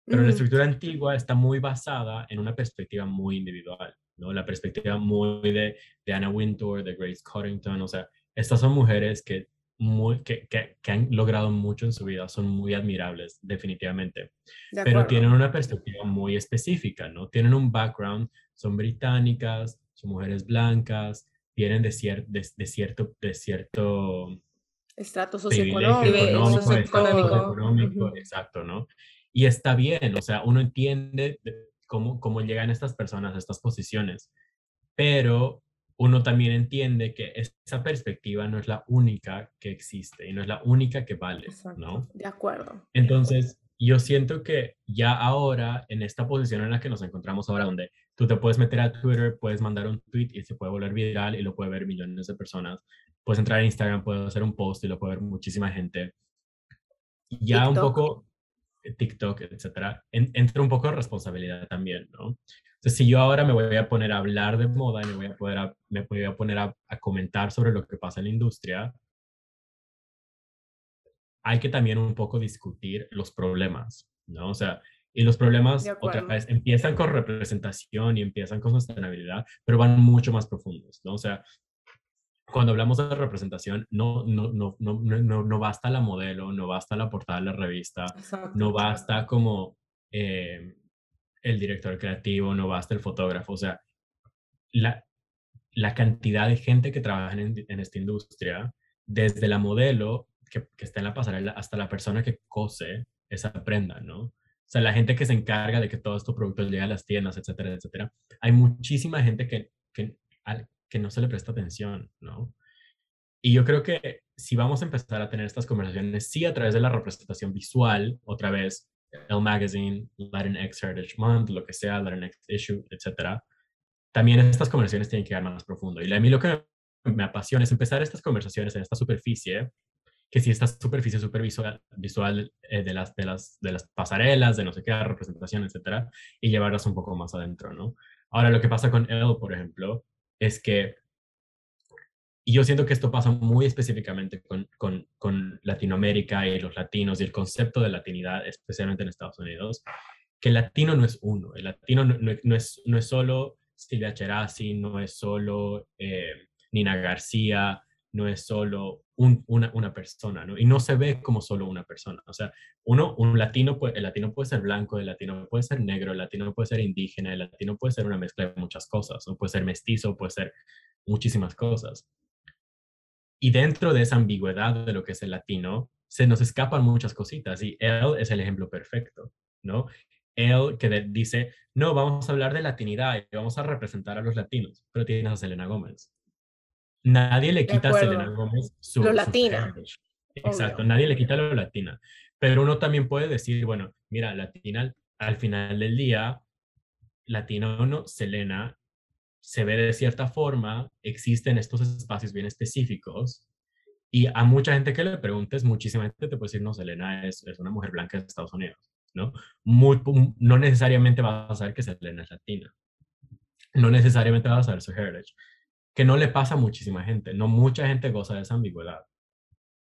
Pero la estructura antigua está muy basada en una perspectiva muy individual, ¿no? La perspectiva muy de, de Anna Wintour, de Grace Cottington, o sea, estas son mujeres que, muy, que, que, han logrado mucho en su vida, son muy admirables, definitivamente, pero tienen una perspectiva muy específica, ¿no? Tienen un background, son británicas, son mujeres blancas, vienen de, de, cierto, de cierto estrato socioeconómico, económico, exacto, ¿no? Y está bien, o sea, uno entiende cómo, cómo llegan estas personas a estas posiciones, pero uno también entiende que esa perspectiva no es la única que existe y no es la única que vale, ¿no? De acuerdo. Entonces, yo siento que ya ahora, en esta posición en la que nos encontramos ahora, donde tú te puedes meter a Twitter, puedes mandar un tweet y se puede volver viral y lo puede ver millones de personas, puedes entrar a Instagram, puedes hacer un post y lo puede ver muchísima gente. Ya un poco TikTok, etcétera, entra un poco de responsabilidad también, ¿no? Entonces, si yo ahora me voy a poner a hablar de moda y me voy a, poder me voy a poner a, comentar sobre lo que pasa en la industria, hay que también un poco discutir los problemas, ¿no? O sea, y los problemas otra vez empiezan con representación y empiezan con sostenibilidad, pero van mucho más profundos, ¿no? O sea, cuando hablamos de representación, no, no, no, no, no, no basta la modelo, no basta la portada de la revista, no basta como eh, el director creativo, no basta el fotógrafo, o sea, la, la cantidad de gente que trabaja en, esta industria, desde la modelo que, que, está en la pasarela hasta la persona que cose esa prenda, ¿no? O sea, la gente que se encarga de que todos estos productos lleguen a las tiendas, etcétera, etcétera. Hay muchísima gente que, que, que no se le presta atención, ¿no? Y yo creo que si vamos a empezar a tener estas conversaciones, sí a través de la representación visual, otra vez, el magazine, Latinx Heritage Month, lo que sea, Latinx Issue, etcétera, también estas conversaciones tienen que ir más profundo. Y a mí lo que me apasiona es empezar estas conversaciones en esta superficie, que si esta superficie supervisual visual eh, de, las, de, las, de las pasarelas, de no sé qué, representación, etcétera, y llevarlas un poco más adentro, ¿no? Ahora, lo que pasa con Elle, por ejemplo, es que, y yo siento que esto pasa muy específicamente con, con, con Latinoamérica y los latinos y el concepto de latinidad, especialmente en Estados Unidos, que el latino no es uno, el latino no, no, es, no es solo Silvia Cherasi, no es solo eh, Nina García, no es solo una, una, persona, ¿no? Y no se ve como solo una persona. O sea, uno, un latino, el latino puede ser blanco, el latino puede ser negro, el latino puede ser indígena, el latino puede ser una mezcla de muchas cosas, ¿no? Puede ser mestizo, puede ser muchísimas cosas. Y dentro de esa ambigüedad de lo que es el latino, se nos escapan muchas cositas y él es el ejemplo perfecto, ¿no? Él que dice, no, vamos a hablar de latinidad y vamos a representar a los latinos, pero tienes a Selena Gómez Nadie le quita a Selena Gómez su, lo latina. Exacto, nadie le quita lo latina. Pero uno también puede decir, bueno, mira, latina al final del día, latino o no, Selena se ve de cierta forma, existen estos espacios bien específicos y a mucha gente que le preguntes, muchísima gente te puede decir, no, Selena es, es una mujer blanca de Estados Unidos, ¿no? Muy, no necesariamente vas a saber que Selena es latina. No necesariamente vas a saber su heritage que no le pasa a muchísima gente. No mucha gente goza de esa ambigüedad.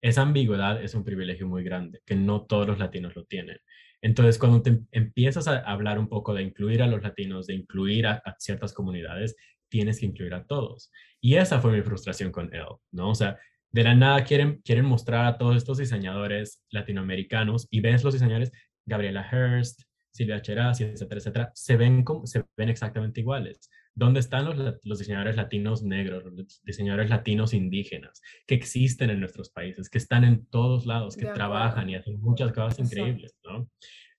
Esa ambigüedad es un privilegio muy grande, que no todos los latinos lo tienen. Entonces, cuando empiezas a hablar un poco de incluir a los latinos, de incluir a, ciertas comunidades, tienes que incluir a todos. Y esa fue mi frustración con él, ¿no? O sea, de la nada quieren, quieren mostrar a todos estos diseñadores latinoamericanos y ves los diseñadores, Gabriela Hearst, Silvia Cherasi, etcétera, etcétera, se ven, como, se ven exactamente iguales ¿Dónde están los, los, diseñadores latinos negros, los diseñadores latinos indígenas, que existen en nuestros países, que están en todos lados, que trabajan y hacen muchas cosas increíbles, ¿no?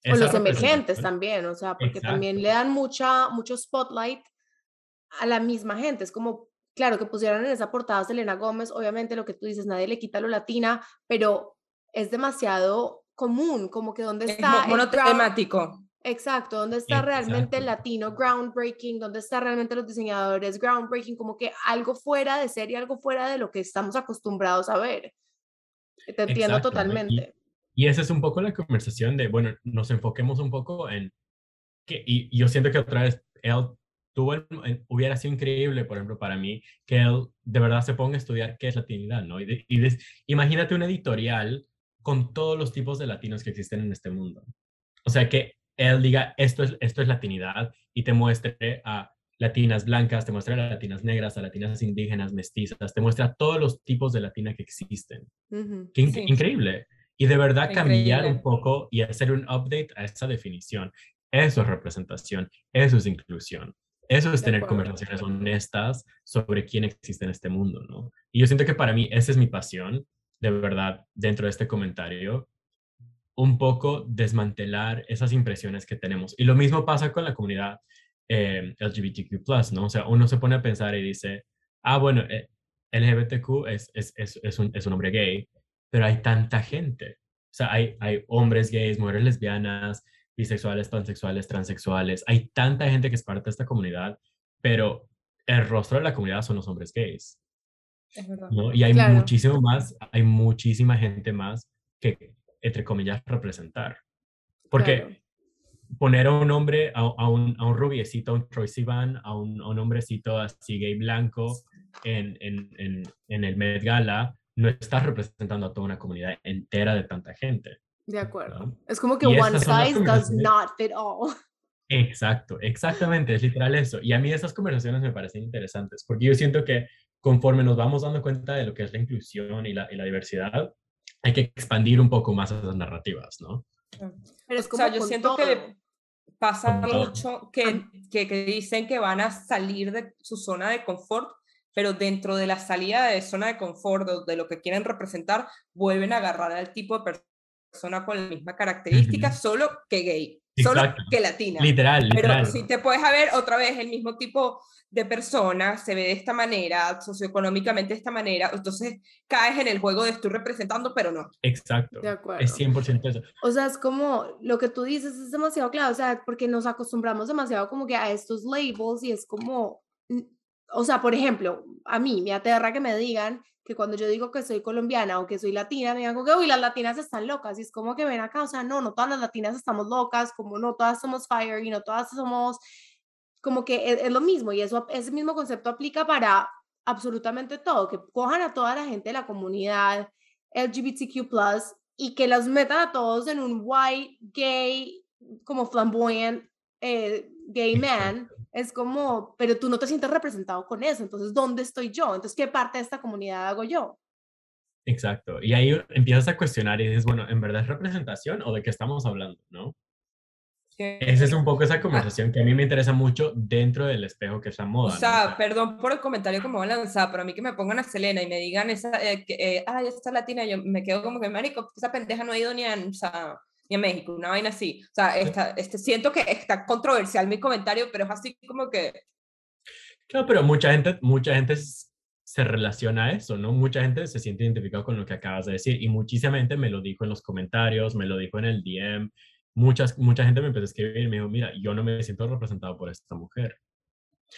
o los emergentes también, o sea, porque también le dan mucha, mucho spotlight a la misma gente. Es como, claro, que pusieron en esa portada a Selena Gómez, obviamente lo que tú dices, nadie le quita lo latina, pero es demasiado común, como que dónde está... Es monotemático. Exacto, ¿dónde está realmente el latino groundbreaking? ¿Dónde está realmente los diseñadores groundbreaking? Como que algo fuera de serie, algo fuera de lo que estamos acostumbrados a ver. Te entiendo totalmente. Y, esa es un poco la conversación de, bueno, nos enfoquemos un poco en que, y, yo siento que otra vez él tuvo, hubiera sido increíble, por ejemplo, para mí, que él de verdad se ponga a estudiar qué es latinidad, ¿no? Y, imagínate un editorial con todos los tipos de latinos que existen en este mundo. O sea, que él diga, esto es, esto es latinidad y te muestre a latinas blancas, te muestra a latinas negras, a latinas indígenas, mestizas, te muestra todos los tipos de latina que existen. Qué increíble. Y de verdad cambiar un poco y hacer un update a esa definición. Eso es representación, eso es inclusión. Eso es tener conversaciones honestas sobre quién existe en este mundo, ¿no? Y yo siento que para mí esa es mi pasión, de verdad, dentro de este comentario, un poco desmantelar esas impresiones que tenemos. Y lo mismo pasa con la comunidad eh, LGBTQ+, ¿no? O sea, uno se pone a pensar y dice, ah, bueno, eh, LGBTQ es, es, es, es, un, es un hombre gay, pero hay tanta gente. O sea, hay, hay hombres gays, mujeres lesbianas, bisexuales, pansexuales, transexuales. Hay tanta gente que es parte de esta comunidad, pero el rostro de la comunidad son los hombres gays. Es verdad. ¿no? Y hay muchísimo más, hay muchísima gente más que entre comillas, representar. Porque poner a un hombre, a, un, a, un, rubiecito, a un Troy Sivan, a un, a un hombrecito así gay blanco en, en, en, en, el Met Gala, no estás representando a toda una comunidad entera de tanta gente. De acuerdo. Es como que one size does not fit all. Exacto, exactamente, es literal eso. Y a mí esas conversaciones me parecen interesantes, porque yo siento que conforme nos vamos dando cuenta de lo que es la inclusión y la, y la diversidad, hay que expandir un poco más esas narrativas, ¿no? Pero es como o sea, yo siento que pasa mucho que, que, que, dicen que van a salir de su zona de confort, pero dentro de la salida de zona de confort, de lo que quieren representar, vuelven a agarrar al tipo de persona con la misma característica, solo que gay, solo que latina. Literal, literal. Pero si te puedes ver otra vez el mismo tipo de personas se ve de esta manera, socioeconómicamente de esta manera, entonces caes en el juego de estoy representando, pero no. Exacto. De acuerdo. Es 100% eso. O sea, es como lo que tú dices es demasiado claro, o sea, porque nos acostumbramos demasiado como que a estos labels y es como, o sea, por ejemplo, a mí me aterra que me digan que cuando yo digo que soy colombiana o que soy latina, me digan que, uy, las latinas están locas. Y es como que ven acá, o sea, no, no todas las latinas estamos locas, como no todas somos fire y no todas somos como que es, lo mismo y eso, ese mismo concepto aplica para absolutamente todo, que cojan a toda la gente de la comunidad LGBTQ y que las metan a todos en un white, gay, como flamboyant, eh, gay man, es como, pero tú no te sientes representado con eso, entonces, ¿dónde estoy yo? Entonces, ¿qué parte de esta comunidad hago yo? Exacto, y ahí empiezas a cuestionar y dices, bueno, ¿en verdad es representación o de qué estamos hablando, no? Esa es un poco esa conversación que a mí me interesa mucho dentro del espejo que es la moda. O sea, perdón por el comentario que me van a lanzar, pero a mí que me pongan a Selena y me digan esa, eh, que, eh, ay, esta latina, yo me quedo como que, marico, esa pendeja no ha ido ni a, o sea, ni a México, una vaina así. O sea, esta, este, siento que está controversial mi comentario, pero es así como que... Claro, pero mucha gente, mucha gente se relaciona a eso, ¿no? Mucha gente se siente identificado con lo que acabas de decir y muchísima gente me lo dijo en los comentarios, me lo dijo en el DM, muchas, mucha gente me empezó a escribir y me dijo, mira, yo no me siento representado por esta mujer.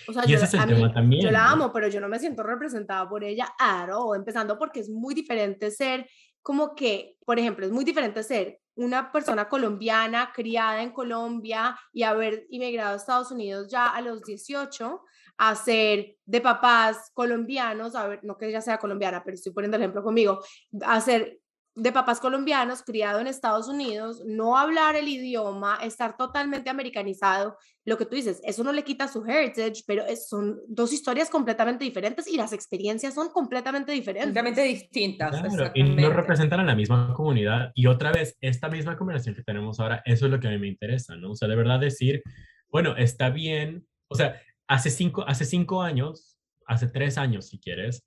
O sea, y yo, ese es el tema también. Yo la amo, pero yo no me siento representada por ella aro empezando porque es muy diferente ser como que, por ejemplo, es muy diferente ser una persona colombiana criada en Colombia y haber inmigrado a Estados Unidos ya a los 18 a ser de papás colombianos, a ver, no que ella sea colombiana, pero estoy poniendo el ejemplo conmigo, a ser de papás colombianos, criado en Estados Unidos, no hablar el idioma, estar totalmente americanizado, lo que tú dices, eso no le quita su heritage, pero son dos historias completamente diferentes y las experiencias son completamente diferentes. Completamente distintas. y no representan a la misma comunidad. Y otra vez, esta misma conversación que tenemos ahora, eso es lo que a mí me interesa, ¿no? O sea, de verdad decir, bueno, está bien, o sea, hace cinco, hace cinco años, hace tres años si quieres,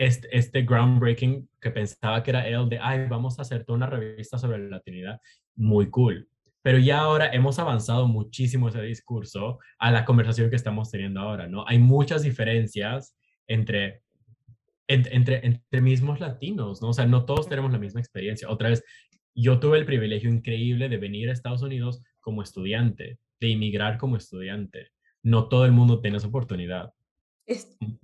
este, este groundbreaking que pensaba que era él de, ay, vamos a hacer toda una revista sobre la latinidad, muy cool. Pero ya ahora hemos avanzado muchísimo ese discurso a la conversación que estamos teniendo ahora, ¿no? Hay muchas diferencias entre, entre, entre mismos latinos, ¿no? O sea, no todos tenemos la misma experiencia. Otra vez, yo tuve el privilegio increíble de venir a Estados Unidos como estudiante, de inmigrar como estudiante. No todo el mundo tiene esa oportunidad.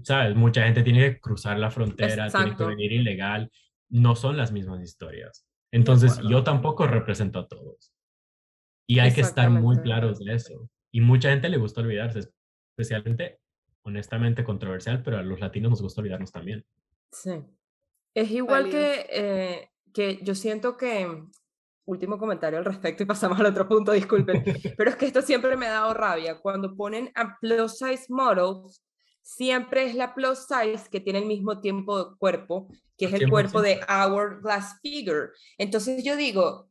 ¿Sabes? Mucha gente tiene que cruzar la frontera, tiene que venir ilegal. No son las mismas historias. Entonces, yo tampoco represento a todos. Y hay que estar muy claros de eso. Y mucha gente le gusta olvidarse, especialmente, honestamente, controversial, pero a los latinos nos gusta olvidarnos también. Sí. Es igual que, eh, que yo siento que, último comentario al respecto y pasamos al otro punto, disculpen, pero es que esto siempre me ha dado rabia. Cuando ponen a plus size models, siempre es la plus size que tiene el mismo tiempo de cuerpo, que es el cuerpo de hourglass figure. Entonces yo digo,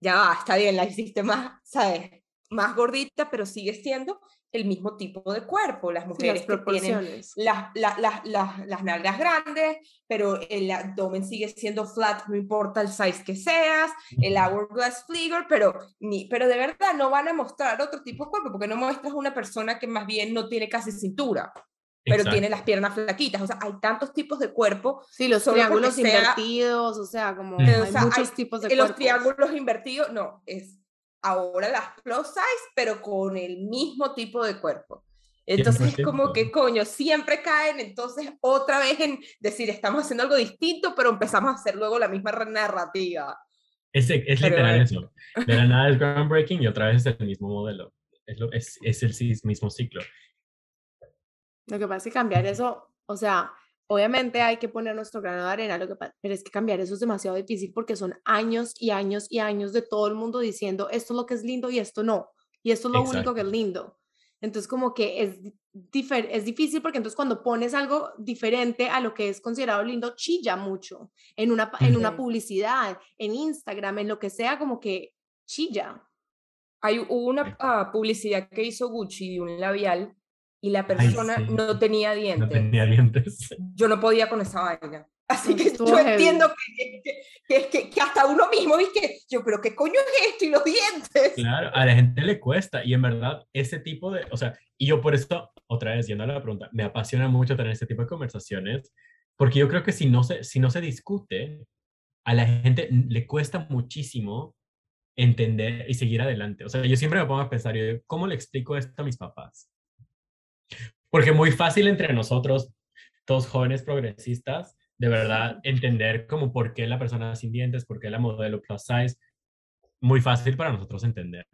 ya va, está bien, la hiciste más, ¿sabes? Más gordita, pero sigue siendo el mismo tipo de cuerpo. Las mujeres que tienen las, las, las, las, nalgas grandes, pero el abdomen sigue siendo flat, no importa el size que seas, el hourglass figure, pero, ni, pero de verdad no van a mostrar otro tipo de cuerpo, porque no muestras una persona que más bien no tiene casi cintura pero tiene las piernas flaquitas. O sea, hay tantos tipos de cuerpo. Sí, los triángulos invertidos, o sea, como hay muchos tipos de Los triángulos invertidos, no, es ahora las plus size, pero con el mismo tipo de cuerpo. Entonces es como que, coño, siempre caen entonces otra vez en decir, estamos haciendo algo distinto, pero empezamos a hacer luego la misma narrativa. Es, es literal eso. De la nada es groundbreaking y otra vez es el mismo modelo. Es, lo, es, es el mismo ciclo. Lo que pasa es que cambiar eso, o sea, obviamente hay que poner nuestro grano de arena, lo que pero es que cambiar eso es demasiado difícil porque son años y años y años de todo el mundo diciendo esto es lo que es lindo y esto no, y esto es lo único que es lindo. Entonces como que es, es difícil porque entonces cuando pones algo diferente a lo que es considerado lindo, chilla mucho en una, en una publicidad, en Instagram, en lo que sea, como que chilla. Hay una publicidad que hizo Gucci de un labial y la persona no tenía dientes. No tenía dientes. Yo no podía con esa vaina. Así que yo entiendo que, que, que, que, hasta uno mismo, ¿viste? Yo, pero ¿qué coño es esto? Y los dientes. Claro, a la gente le cuesta. Y en verdad, ese tipo de, o sea, y yo por esto, otra vez, yendo a la pregunta, me apasiona mucho tener este tipo de conversaciones, porque yo creo que si no se, si no se discute, a la gente le cuesta muchísimo entender y seguir adelante. O sea, yo siempre me pongo a pensar, ¿cómo le explico esto a mis papás? Porque muy fácil entre nosotros, todos jóvenes progresistas, de verdad entender como por qué la persona sin dientes, por qué la modelo plus size, muy fácil para nosotros entender.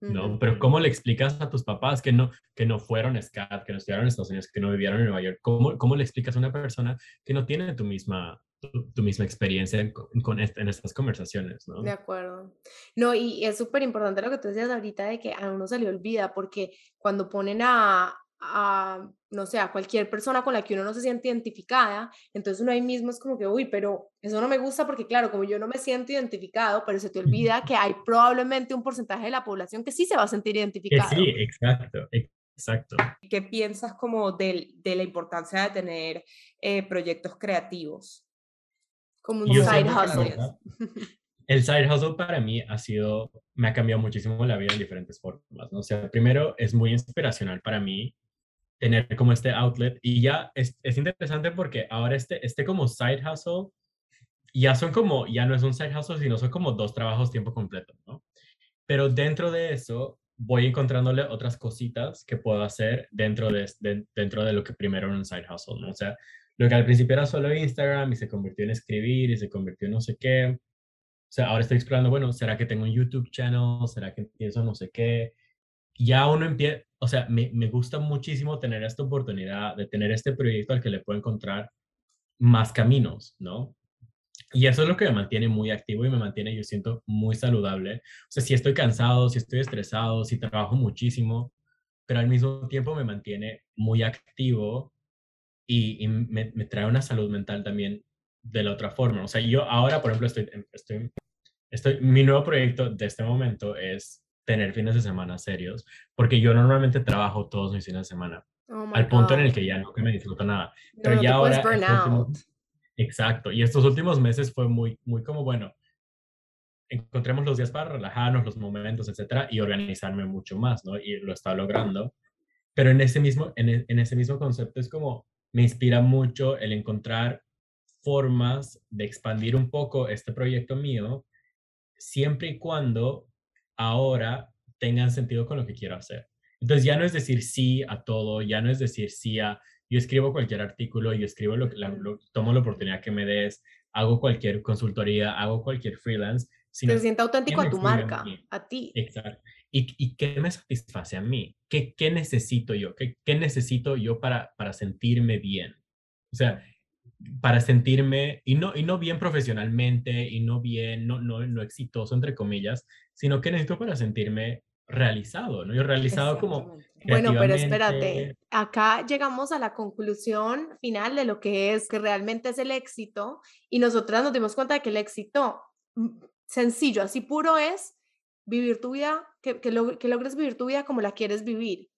¿no? Pero ¿cómo le explicas a tus papás que no, que no fueron SCAT, que no estudiaron en Estados Unidos, que no vivieron en Nueva York? ¿Cómo, cómo le explicas a una persona que no tiene tu misma, tu, misma experiencia en, con en estas conversaciones? ¿no? De acuerdo. No, y es súper importante lo que tú decías ahorita de que a uno se le olvida, porque cuando ponen a, a, no sé, a cualquier persona con la que uno no se siente identificada, entonces uno ahí mismo es como que, uy, pero eso no me gusta porque claro, como yo no me siento identificado, pero se te olvida que hay probablemente un porcentaje de la población que sí se va a sentir identificado. Sí, exacto, exacto. ¿Qué piensas como de, de la importancia de tener eh, proyectos creativos? Como un side hustle. El side hustle para mí ha sido, me ha cambiado muchísimo la vida en diferentes formas, ¿no? O sea, primero es muy inspiracional para mí tener como este outlet y ya es, es, interesante porque ahora este, este como side hustle ya son como, ya no es un side hustle, sino son como dos trabajos tiempo completo, ¿no? Pero dentro de eso voy encontrándole otras cositas que puedo hacer dentro de, dentro de lo que primero era un side hustle, ¿no? O sea, lo que al principio era solo Instagram y se convirtió en escribir y se convirtió en no sé qué. O sea, ahora estoy explorando, bueno, ¿será que tengo un YouTube channel? ¿Será que empiezo no sé qué? Ya uno empieza, o sea, me, me, gusta muchísimo tener esta oportunidad de tener este proyecto al que le puedo encontrar más caminos, ¿no? Y eso es lo que me mantiene muy activo y me mantiene, yo siento, muy saludable. O sea, si estoy cansado, si estoy estresado, si trabajo muchísimo, pero al mismo tiempo me mantiene muy activo y, y me, me, trae una salud mental también de la otra forma. O sea, yo ahora, por ejemplo, estoy, estoy, estoy, mi nuevo proyecto de este momento es tener fines de semana serios, porque yo normalmente trabajo todos mis fines de semana, oh al punto en el que ya no me disfruto nada. Pero ya ahora... exacto, y estos últimos meses fue muy, muy como, bueno, encontremos los días para relajarnos, los momentos, etcétera, y organizarme mucho más, ¿no? Y lo está logrando. Pero en ese mismo, en, e, en ese mismo concepto es como, me inspira mucho el encontrar formas de expandir un poco este proyecto mío, siempre y cuando ahora tengan sentido con lo que quiero hacer. Entonces ya no es decir sí a todo, ya no es decir sí a, yo escribo cualquier artículo, yo escribo lo, lo tomo la oportunidad que me des, hago cualquier consultoría, hago cualquier freelance. Sino Te sienta auténtico a tu marca, a, ti. Exacto. ¿Y, ¿Y, qué me satisface a mí? ¿Qué, qué necesito yo? ¿Qué, ¿Qué, necesito yo para, para sentirme bien? O sea, para sentirme, y no, y no bien profesionalmente, y no bien, no, no, no exitoso, entre comillas, sino que necesito para sentirme realizado, ¿no? Yo realizado como... Bueno, pero espérate, acá llegamos a la conclusión final de lo que es, que realmente es el éxito, y nosotras nos dimos cuenta de que el éxito mm, sencillo, así puro es vivir tu vida, que, que, que logres vivir tu vida como la quieres vivir.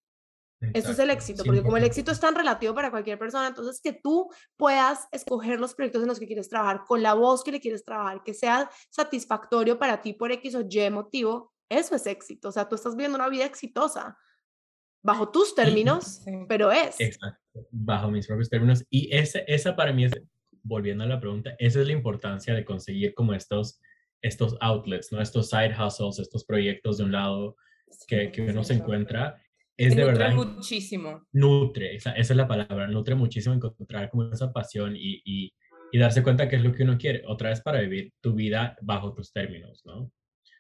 Eso es el éxito, porque como el éxito es tan relativo para cualquier persona, entonces que tú puedas escoger los proyectos en los que quieres trabajar, con la voz que le quieres trabajar, que sea satisfactorio para ti por X o Y motivo, eso es éxito. O sea, tú estás viviendo una vida exitosa bajo tus términos, pero es. Exacto, bajo mis propios términos. Y ese, esa para mí es, volviendo a la pregunta, esa es la importancia de conseguir como estos, estos outlets, ¿no? Estos side hustles, estos proyectos de un lado que, que uno se encuentra es de verdad. Nutre muchísimo. Nutre, esa, esa, es la palabra, nutre muchísimo encontrar como esa pasión y, y, y, darse cuenta que es lo que uno quiere, otra vez para vivir tu vida bajo tus términos, ¿no?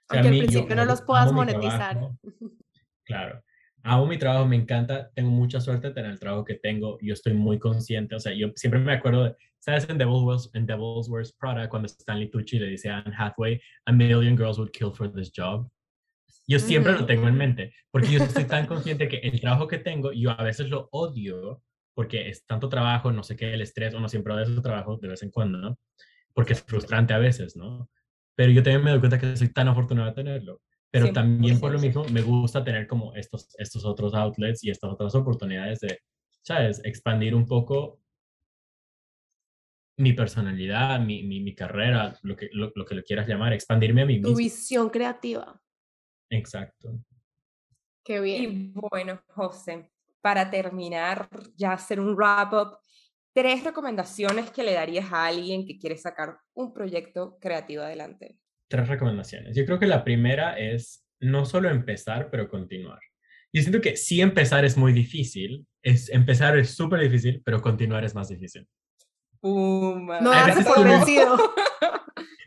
Aunque al principio no los puedas monetizar. claro, hago mi trabajo, me encanta, tengo mucha suerte de tener el trabajo que tengo, yo estoy muy consciente, o sea, yo siempre me acuerdo de, ¿sabes? En Devil's, en Devil's Wears Prada, cuando Stanley Tucci le dice a Anne Hathaway, a million girls would kill for this job. Yo siempre lo tengo en mente, porque yo estoy tan consciente que el trabajo que tengo, yo a veces lo odio, porque es tanto trabajo, no sé qué, el estrés, o no siempre odio ese trabajo de vez en cuando, ¿no? Porque es frustrante a veces, ¿no? Pero yo también me doy cuenta que soy tan afortunado de tenerlo. Pero también por lo mismo me gusta tener como estos, estos otros outlets y estas otras oportunidades de, ¿sabes? Expandir un poco mi personalidad, mi, mi, mi carrera, lo que, lo, lo, que lo quieras llamar, expandirme a mí mismo. Tu visión creativa. Exacto. Qué bien. Y bueno, José, para terminar, ya hacer un wrap-up, tres recomendaciones que le darías a alguien que quiere sacar un proyecto creativo adelante. Tres recomendaciones. Yo creo que la primera es no solo empezar, pero continuar. Yo siento que sí empezar es muy difícil, es, empezar es súper difícil, pero continuar es más difícil. no darse por vencido.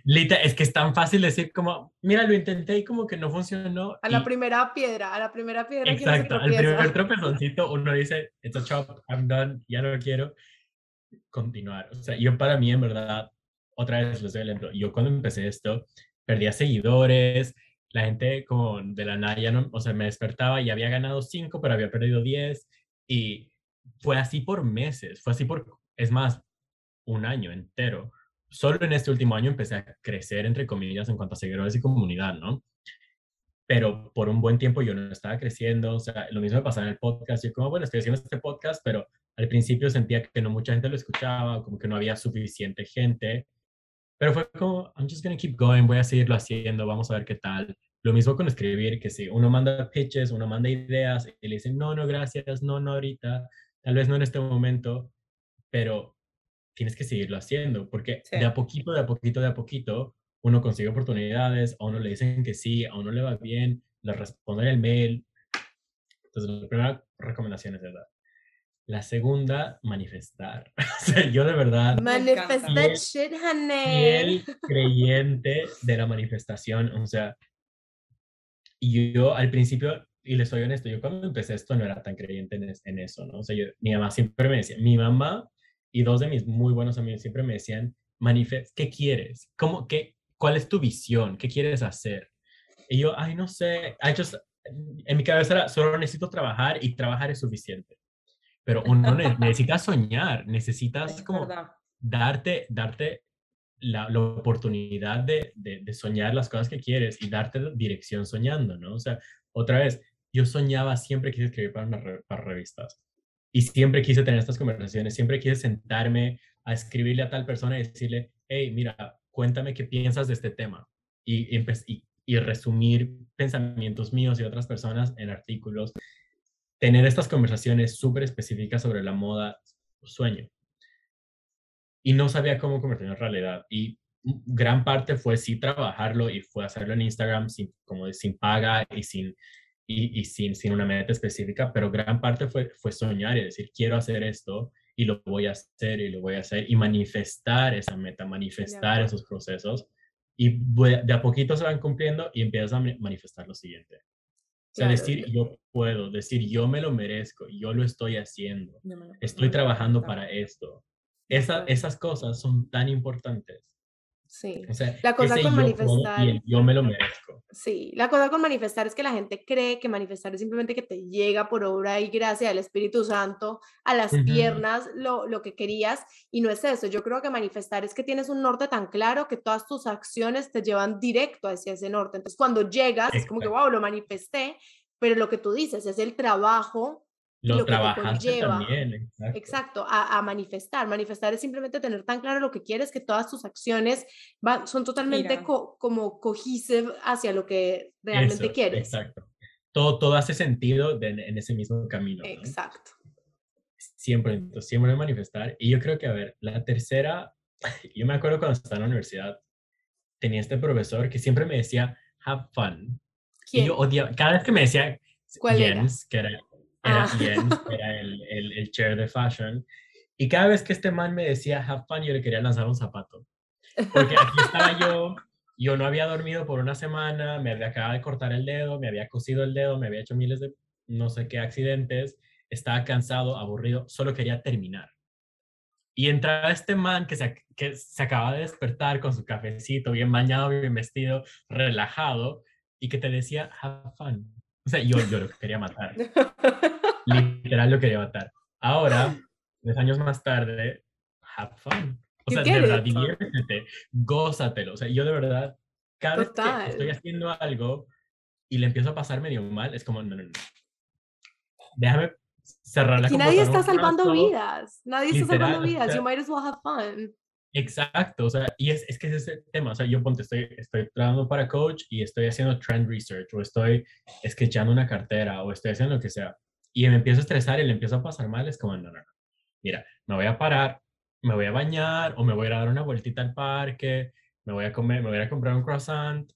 Lita, es que es tan fácil decir como, mira, lo intenté y como que no funcionó. A la primera piedra, a la primera piedra. Exacto, al primer tropezoncito uno dice, it's a chop, I'm done, ya no lo quiero. Continuar. O sea, yo para mí en verdad, otra vez les doy el ejemplo, yo cuando empecé esto, perdía seguidores, la gente como de la nada ya no, o sea, me despertaba y había ganado cinco, pero había perdido diez y fue así por meses, fue así por, es más, un año entero solo en este último año empecé a crecer, entre comillas, en cuanto a seguidores y comunidad, ¿no? Pero por un buen tiempo yo no estaba creciendo, o sea, lo mismo me pasaba en el podcast, yo como, bueno, estoy haciendo este podcast, pero al principio sentía que no mucha gente lo escuchaba, como que no había suficiente gente, pero fue como, I'm just gonna keep going, voy a seguirlo haciendo, vamos a ver qué tal. Lo mismo con escribir, que si uno manda pitches, uno manda ideas, y le dicen, no, no, gracias, no, no ahorita, tal vez no en este momento, pero tienes que seguirlo haciendo, porque de a poquito, de a poquito, de a poquito, uno consigue oportunidades, a uno le dicen que sí, a uno le va bien, le responden el mail. Entonces, la primera recomendación es verdad. La segunda, manifestar. o sea, yo de verdad... Manifestar shit, honey. creyente de la manifestación. O sea, y yo al principio, y le soy honesto, yo cuando empecé esto no era tan creyente en, en eso, ¿no? O sea, yo, mi mamá siempre me decía, mi mamá y dos de mis muy buenos amigos siempre me decían, manifest, ¿qué quieres? ¿Cómo, qué, ¿Cuál es tu visión? ¿Qué quieres hacer? Y yo, ay, no sé, I just, en mi cabeza era, solo necesito trabajar y trabajar es suficiente. Pero uno necesita soñar, necesitas como darte, darte la, la oportunidad de, de, soñar las cosas que quieres y darte dirección soñando, ¿no? O sea, otra vez, yo soñaba, siempre quise escribir para, para revistas y siempre quise tener estas conversaciones, siempre quise sentarme a escribirle a tal persona y decirle, hey, mira, cuéntame qué piensas de este tema y, y, resumir pensamientos míos y otras personas en artículos, tener estas conversaciones súper específicas sobre la moda, sueño y no sabía cómo convertirlo en realidad. Y gran parte fue sí trabajarlo y fue hacerlo en Instagram como sin paga y sin, y, sin, sin una meta específica, pero gran parte fue, fue soñar y decir, quiero hacer esto y lo voy a hacer y lo voy a hacer y manifestar esa meta, manifestar esos procesos y de a poquito se van cumpliendo y empiezas a manifestar lo siguiente. O sea, decir yo puedo, decir yo me lo merezco, yo lo estoy haciendo, estoy trabajando para esto, esas cosas son tan importantes. Sí. la cosa con manifestar. yo me lo merezco. Sí, la cosa con manifestar es que la gente cree que manifestar es simplemente que te llega por obra y gracia del Espíritu Santo a las piernas lo, lo, que querías y no es eso. Yo creo que manifestar es que tienes un norte tan claro que todas tus acciones te llevan directo hacia ese norte. Entonces, cuando llegas, es como que, wow, lo manifesté, pero lo que tú dices es el trabajo lo, trabajaste también, exacto, a, manifestar. Manifestar es simplemente tener tan claro lo que quieres que todas tus acciones van, son totalmente como cohesive hacia lo que realmente quieres. Exacto. Todo, todo hace sentido en ese mismo camino. Exacto. Siempre, siempre manifestar. Y yo creo que, a ver, la tercera, yo me acuerdo cuando estaba en la universidad, tenía este profesor que siempre me decía, have fun. Y yo odiaba, cada vez que me decía, ¿Cuál Jens, que era era ah. era el, el, el, chair de fashion. Y cada vez que este man me decía have fun, yo le quería lanzar un zapato. Porque aquí estaba yo, yo no había dormido por una semana, me había acabado de cortar el dedo, me había cosido el dedo, me había hecho miles de no sé qué accidentes, estaba cansado, aburrido, solo quería terminar. Y entraba este man que se, que se acaba de despertar con su cafecito, bien bañado, bien vestido, relajado, y que te decía, have fun. O sea, yo, yo lo quería matar. Literal lo quería matar. Ahora, tres años más tarde, have fun. O sea, de verdad, diviértete, gózatelo. O sea, yo de verdad, cada vez que estoy haciendo algo y le empiezo a pasar medio mal, es como, no, no, no. Déjame cerrar la Y nadie está salvando vidas. Nadie está salvando vidas. you might as well have fun. Exacto, o sea, y es, es que es ese tema, o sea, yo ponte, estoy, estoy trabajando para coach y estoy haciendo trend research o estoy sketchando una cartera o estoy haciendo lo que sea y me empiezo a estresar y le empiezo a pasar mal, es como, no, no, no, mira, me voy a parar, me voy a bañar o me voy a dar una vueltita al parque, me voy a comer, me voy a comprar un croissant,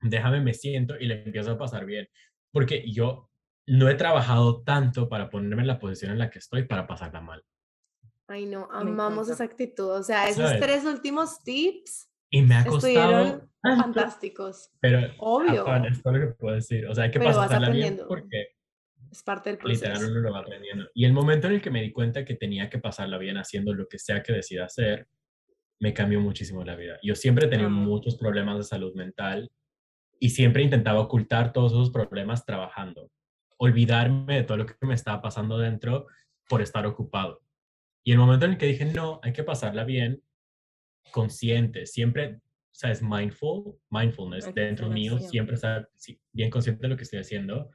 déjame, me siento y le empiezo a pasar bien, porque yo no he trabajado tanto para ponerme en la posición en la que estoy para pasarla mal. Ay, no, amamos esa actitud. O sea, esos tres últimos tips y me ha costado fantásticos. Pero, obvio. es todo lo que puedo decir. O sea, hay que pasarla bien porque es parte del proceso. Literal, uno lo va aprendiendo. Y el momento en el que me di cuenta que tenía que pasarla bien haciendo lo que sea que decida hacer, me cambió muchísimo la vida. Yo siempre he tenido muchos problemas de salud mental y siempre intentaba ocultar todos esos problemas trabajando. Olvidarme de todo lo que me estaba pasando dentro por estar ocupado. Y el momento en el que dije, no, hay que pasarla bien, consciente, siempre, sabes, mindful, mindfulness dentro mío, siempre estar bien consciente de lo que estoy haciendo.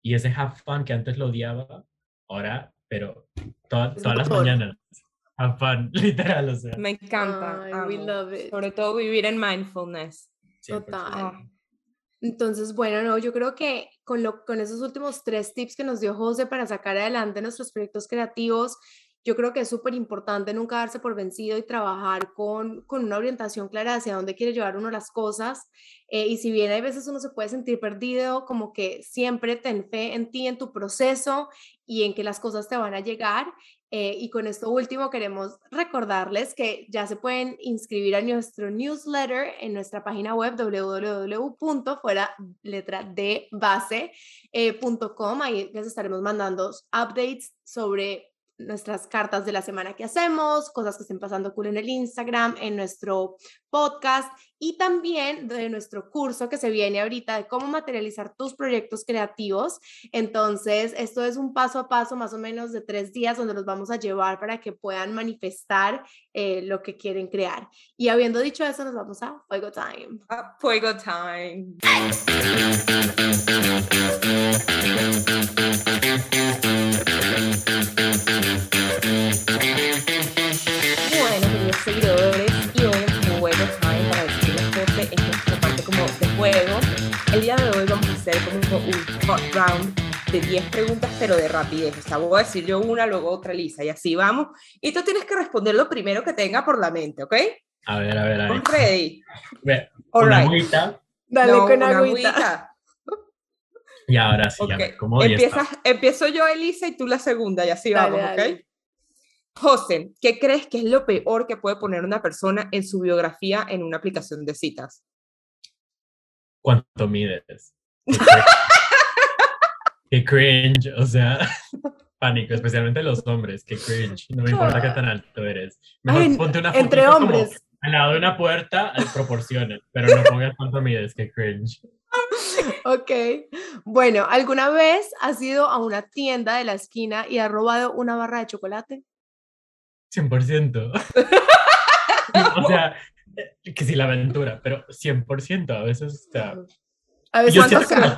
Y ese have fun que antes lo odiaba, ahora, pero todas las mañanas, have fun, literal, o sea. Me encanta. we love it. Sobre todo vivir en mindfulness. Total. Entonces, bueno, no, yo creo que con, lo, con esos últimos tres tips que nos dio José para sacar adelante nuestros proyectos creativos, yo creo que es súper importante nunca darse por vencido y trabajar con, con, una orientación clara hacia dónde quiere llevar uno las cosas. Eh, y si bien hay veces uno se puede sentir perdido, como que siempre ten fe en ti, en tu proceso y en que las cosas te van a llegar. Eh, y con esto último queremos recordarles que ya se pueden inscribir a nuestro newsletter en nuestra página web www.fuera letra de base.com. Eh, Ahí les estaremos mandando updates sobre nuestras cartas de la semana que hacemos, cosas que estén pasando cool en el Instagram, en nuestro podcast y también de nuestro curso que se viene ahorita de cómo materializar tus proyectos creativos. Entonces, esto es un paso a paso más o menos de tres días donde los vamos a llevar para que puedan manifestar eh, lo que quieren crear. Y habiendo dicho eso, nos vamos a Fuego Time. Fuego Time. Seguidores, y hoy en Juego Time, para decirles José, es nuestra parte como de juego. El día de hoy vamos a hacer como un hot round de 10 preguntas, pero de rapidez. O sea, voy a decir yo una, luego otra Lisa, y así vamos. Y tú tienes que responder lo primero que tenga por la mente, ¿ok? A ver, a ver, a ver. ready? All right. agüita. Dale con una agüita. Y ahora sí, okay. ya ¿cómo Empiezas, Empiezo yo, Elisa, y tú la segunda, y así vamos, ¿ok? José, ¿qué crees que es lo peor que puede poner una persona en su biografía en una aplicación de citas? ¿Cuánto mides? Qué cringe, o sea, pánico, especialmente los hombres, qué cringe. No me importa qué tan alto eres. Mejor ponte una foto entre hombres. al lado de una puerta, proporciones, pero no pongas cuánto mides, qué cringe. Ok. Bueno, ¿alguna vez has ido a una tienda de la esquina y has robado una barra de chocolate? 100%. o sea, que sí, la aventura, pero 100%. A veces, o a veces toca.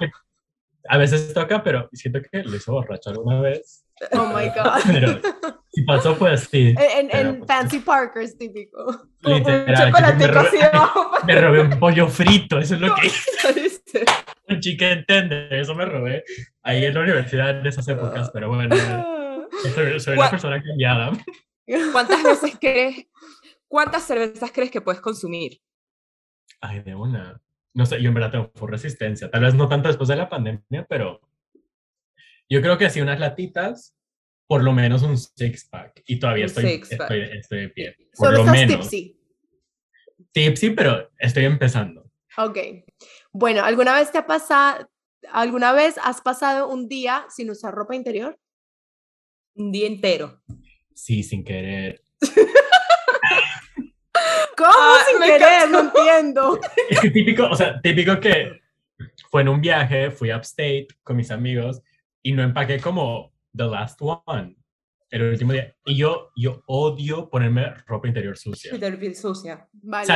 a veces toca, pero siento que lo hizo borracho alguna vez. Oh my God. Pero si pasó, pues sí. En, en pues, Fancy Parkers, típico. Literal. Me robé, me robé, un pollo frito, eso es lo que hice. un chicken tender, eso me robé ahí en la universidad en esas épocas, pero bueno, soy, soy una persona cambiada. ¿Cuántas veces crees, cuántas cervezas crees que puedes consumir? Ay, de una. No sé, yo en verdad tengo resistencia. Tal vez no tanto después de la pandemia, pero yo creo que sí, unas latitas, por lo menos un six pack. Y todavía estoy, estoy, estoy, de pie. Por Solo lo menos. tipsy. Tipsy, pero estoy empezando. Ok. Bueno, ¿alguna vez te ha pasado, alguna vez has pasado un día sin usar ropa interior? Un día entero. Sí, sin querer. ¿Cómo sin querer? No entiendo. Es que típico, o sea, típico que fue en un viaje, fui upstate con mis amigos y no empaqué como the last one el último día. Y yo, yo odio ponerme ropa interior sucia. sucia.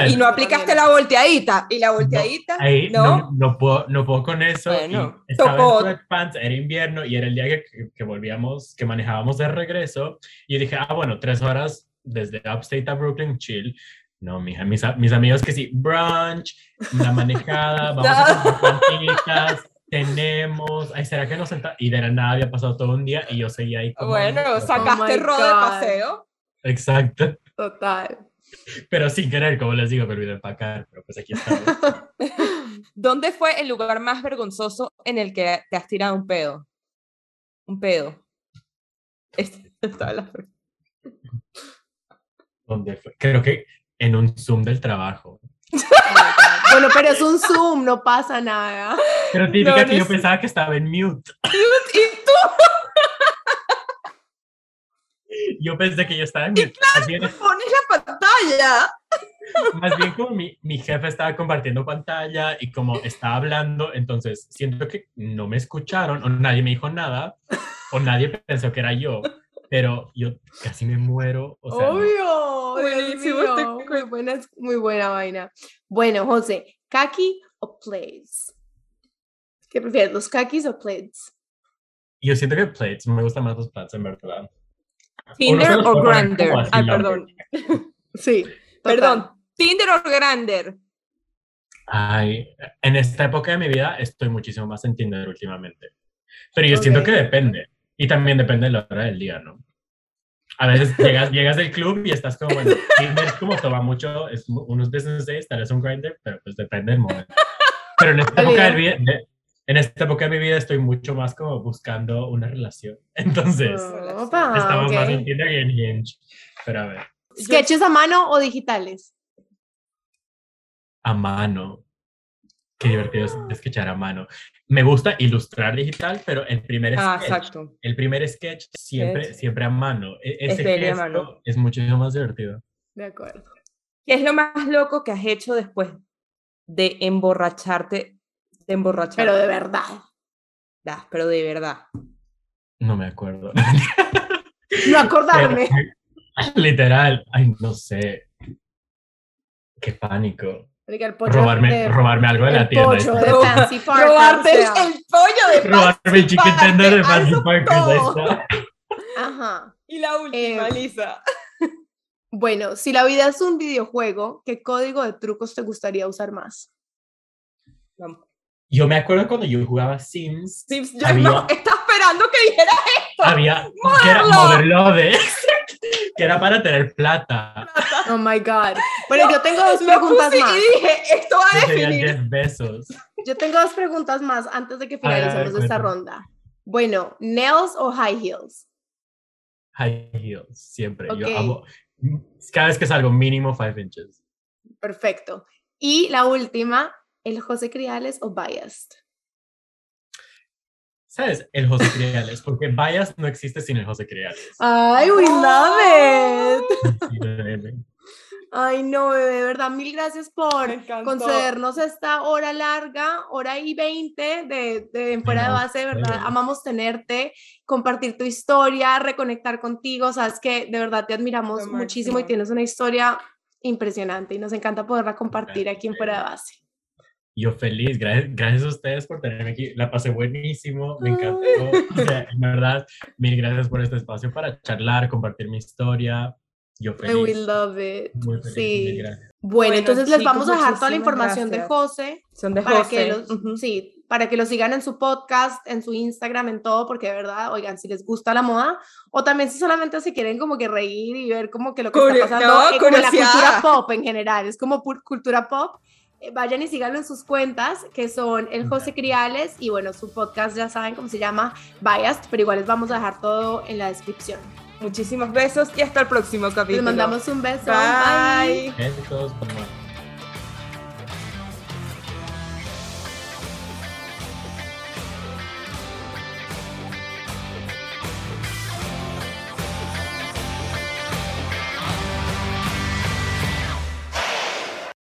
y no aplicaste la volteadita. Y la volteadita. No, ahí, no, no, puedo, no puedo con eso. Bueno, estaba en pants, era invierno y era el día que, que, volvíamos, que manejábamos de regreso. Y dije, ah, bueno, tres horas desde Upstate a Brooklyn, chill. No, mija, mis, mis amigos que sí, brunch, una manejada, vamos a plantitas, tenemos, ay, ¿será que nos sentamos? Y de la nada había pasado todo un día y yo seguía ahí como... Bueno, sacaste oh de paseo. Exacto. Total. Pero sin querer, como les digo, me olvidé empacar, pero pues aquí estamos. ¿Dónde fue el lugar más vergonzoso en el que te has tirado un pedo? Un pedo. la... ¿Dónde fue? Creo que en un Zoom del trabajo. Bueno, pero es un Zoom, no pasa nada. Pero típica que yo pensaba que estaba en mute. ¿Mute? ¿Y tú? Yo pensé que yo estaba en mute. Claro, pones la pantalla. Más bien como mi, mi jefe estaba compartiendo pantalla y como estaba hablando, entonces siento que no me escucharon o nadie me dijo nada o nadie pensó que era yo pero yo casi me muero. O sea, Obvio. Buenísimo. Muy buena, muy buena vaina. Bueno, José, ¿kaki o plates? ¿Qué prefieres, los kakis o plates? Yo siento que plates, me gustan más los plates en verdad. Tinder o, Grander. Ay, perdón. sí. Perdón. Tinder o Grander. Ay, en esta época de mi vida estoy muchísimo más en Tinder últimamente. Pero yo siento que depende. Y también depende de la hora del día, ¿no? A veces llegas, llegas del club y estás como, bueno, Tinder como toma mucho, es unos business days, tal vez un grinder, pero pues depende del momento. Pero en esta, época de, en esta época de mi vida estoy mucho más como buscando una relación. Entonces, estamos más en Tinder y en Hinge. Pero a ver. ¿Sketches a mano o digitales? A mano. qué divertido es sketchar a mano. Me gusta ilustrar digital, pero el primer ah, sketch, el primer sketch siempre, siempre a mano. E, ese es, mano. es muchísimo más divertido. De acuerdo. ¿Qué es lo más loco que has hecho después de emborracharte? De emborracharte. Pero de verdad. Da, pero de verdad. No me acuerdo. no acordarme. literal, ay, no sé. Qué pánico. Robarme, robarme algo de la tienda. Pollo de Fancy Robarte el pollo de Fancy Robarme el chicken tender de Fancy Farm. Ajá. Y la última, eh, Lisa. Bueno, si la vida es un videojuego, ¿qué código de trucos te gustaría usar más? Yo me acuerdo cuando yo jugaba Sims. Sims, yo no, estaba esperando que dijera esto. Había, que era Motherlode, que era para tener plata. Oh my God. Bueno, yo tengo dos preguntas más. Y dije, esto va a definir. 10 besos. Yo tengo dos preguntas más antes de que finalicemos esta ronda. Bueno, ¿nails o high heels? High heels, siempre. Yo amo, cada vez que salgo mínimo 5 inches. Perfecto. Y la última, ¿el José Criales o Biased? ¿Sabes? El José Criales, porque Biased no existe sin el José Criales. ¡Ay, we love it! Ay, no, de verdad, mil gracias por concedernos esta hora larga, hora y veinte de, de Fuera de Base, de verdad, amamos tenerte, compartir tu historia, reconectar contigo, sabes que de verdad te admiramos muchísimo y tienes una historia impresionante y nos encanta poderla compartir aquí en Fuera de Base. Yo feliz, gracias, gracias a ustedes por tenerme aquí, la pasé buenísimo, me encantó, o sea, en verdad, mil gracias por este espacio para charlar, compartir mi historia, yo feliz. We love it. sí. Bueno, entonces les vamos a dejar toda la información de José. Son de para José. Que los, Sí, para que lo sigan en su podcast, en su Instagram, en todo, porque de verdad, oigan, si les gusta la moda, o también si solamente se quieren como que reír y ver como que lo que está pasando en la cultura pop en general, es como cultura pop. Eh, vayan y síganlo en sus cuentas, que son el José Criales, y bueno, su podcast ya saben cómo se llama, Biased, pero igual les vamos a dejar todo en la descripción. Muchísimos besos y hasta el próximo capítulo. Les mandamos un beso. Bye. Bye.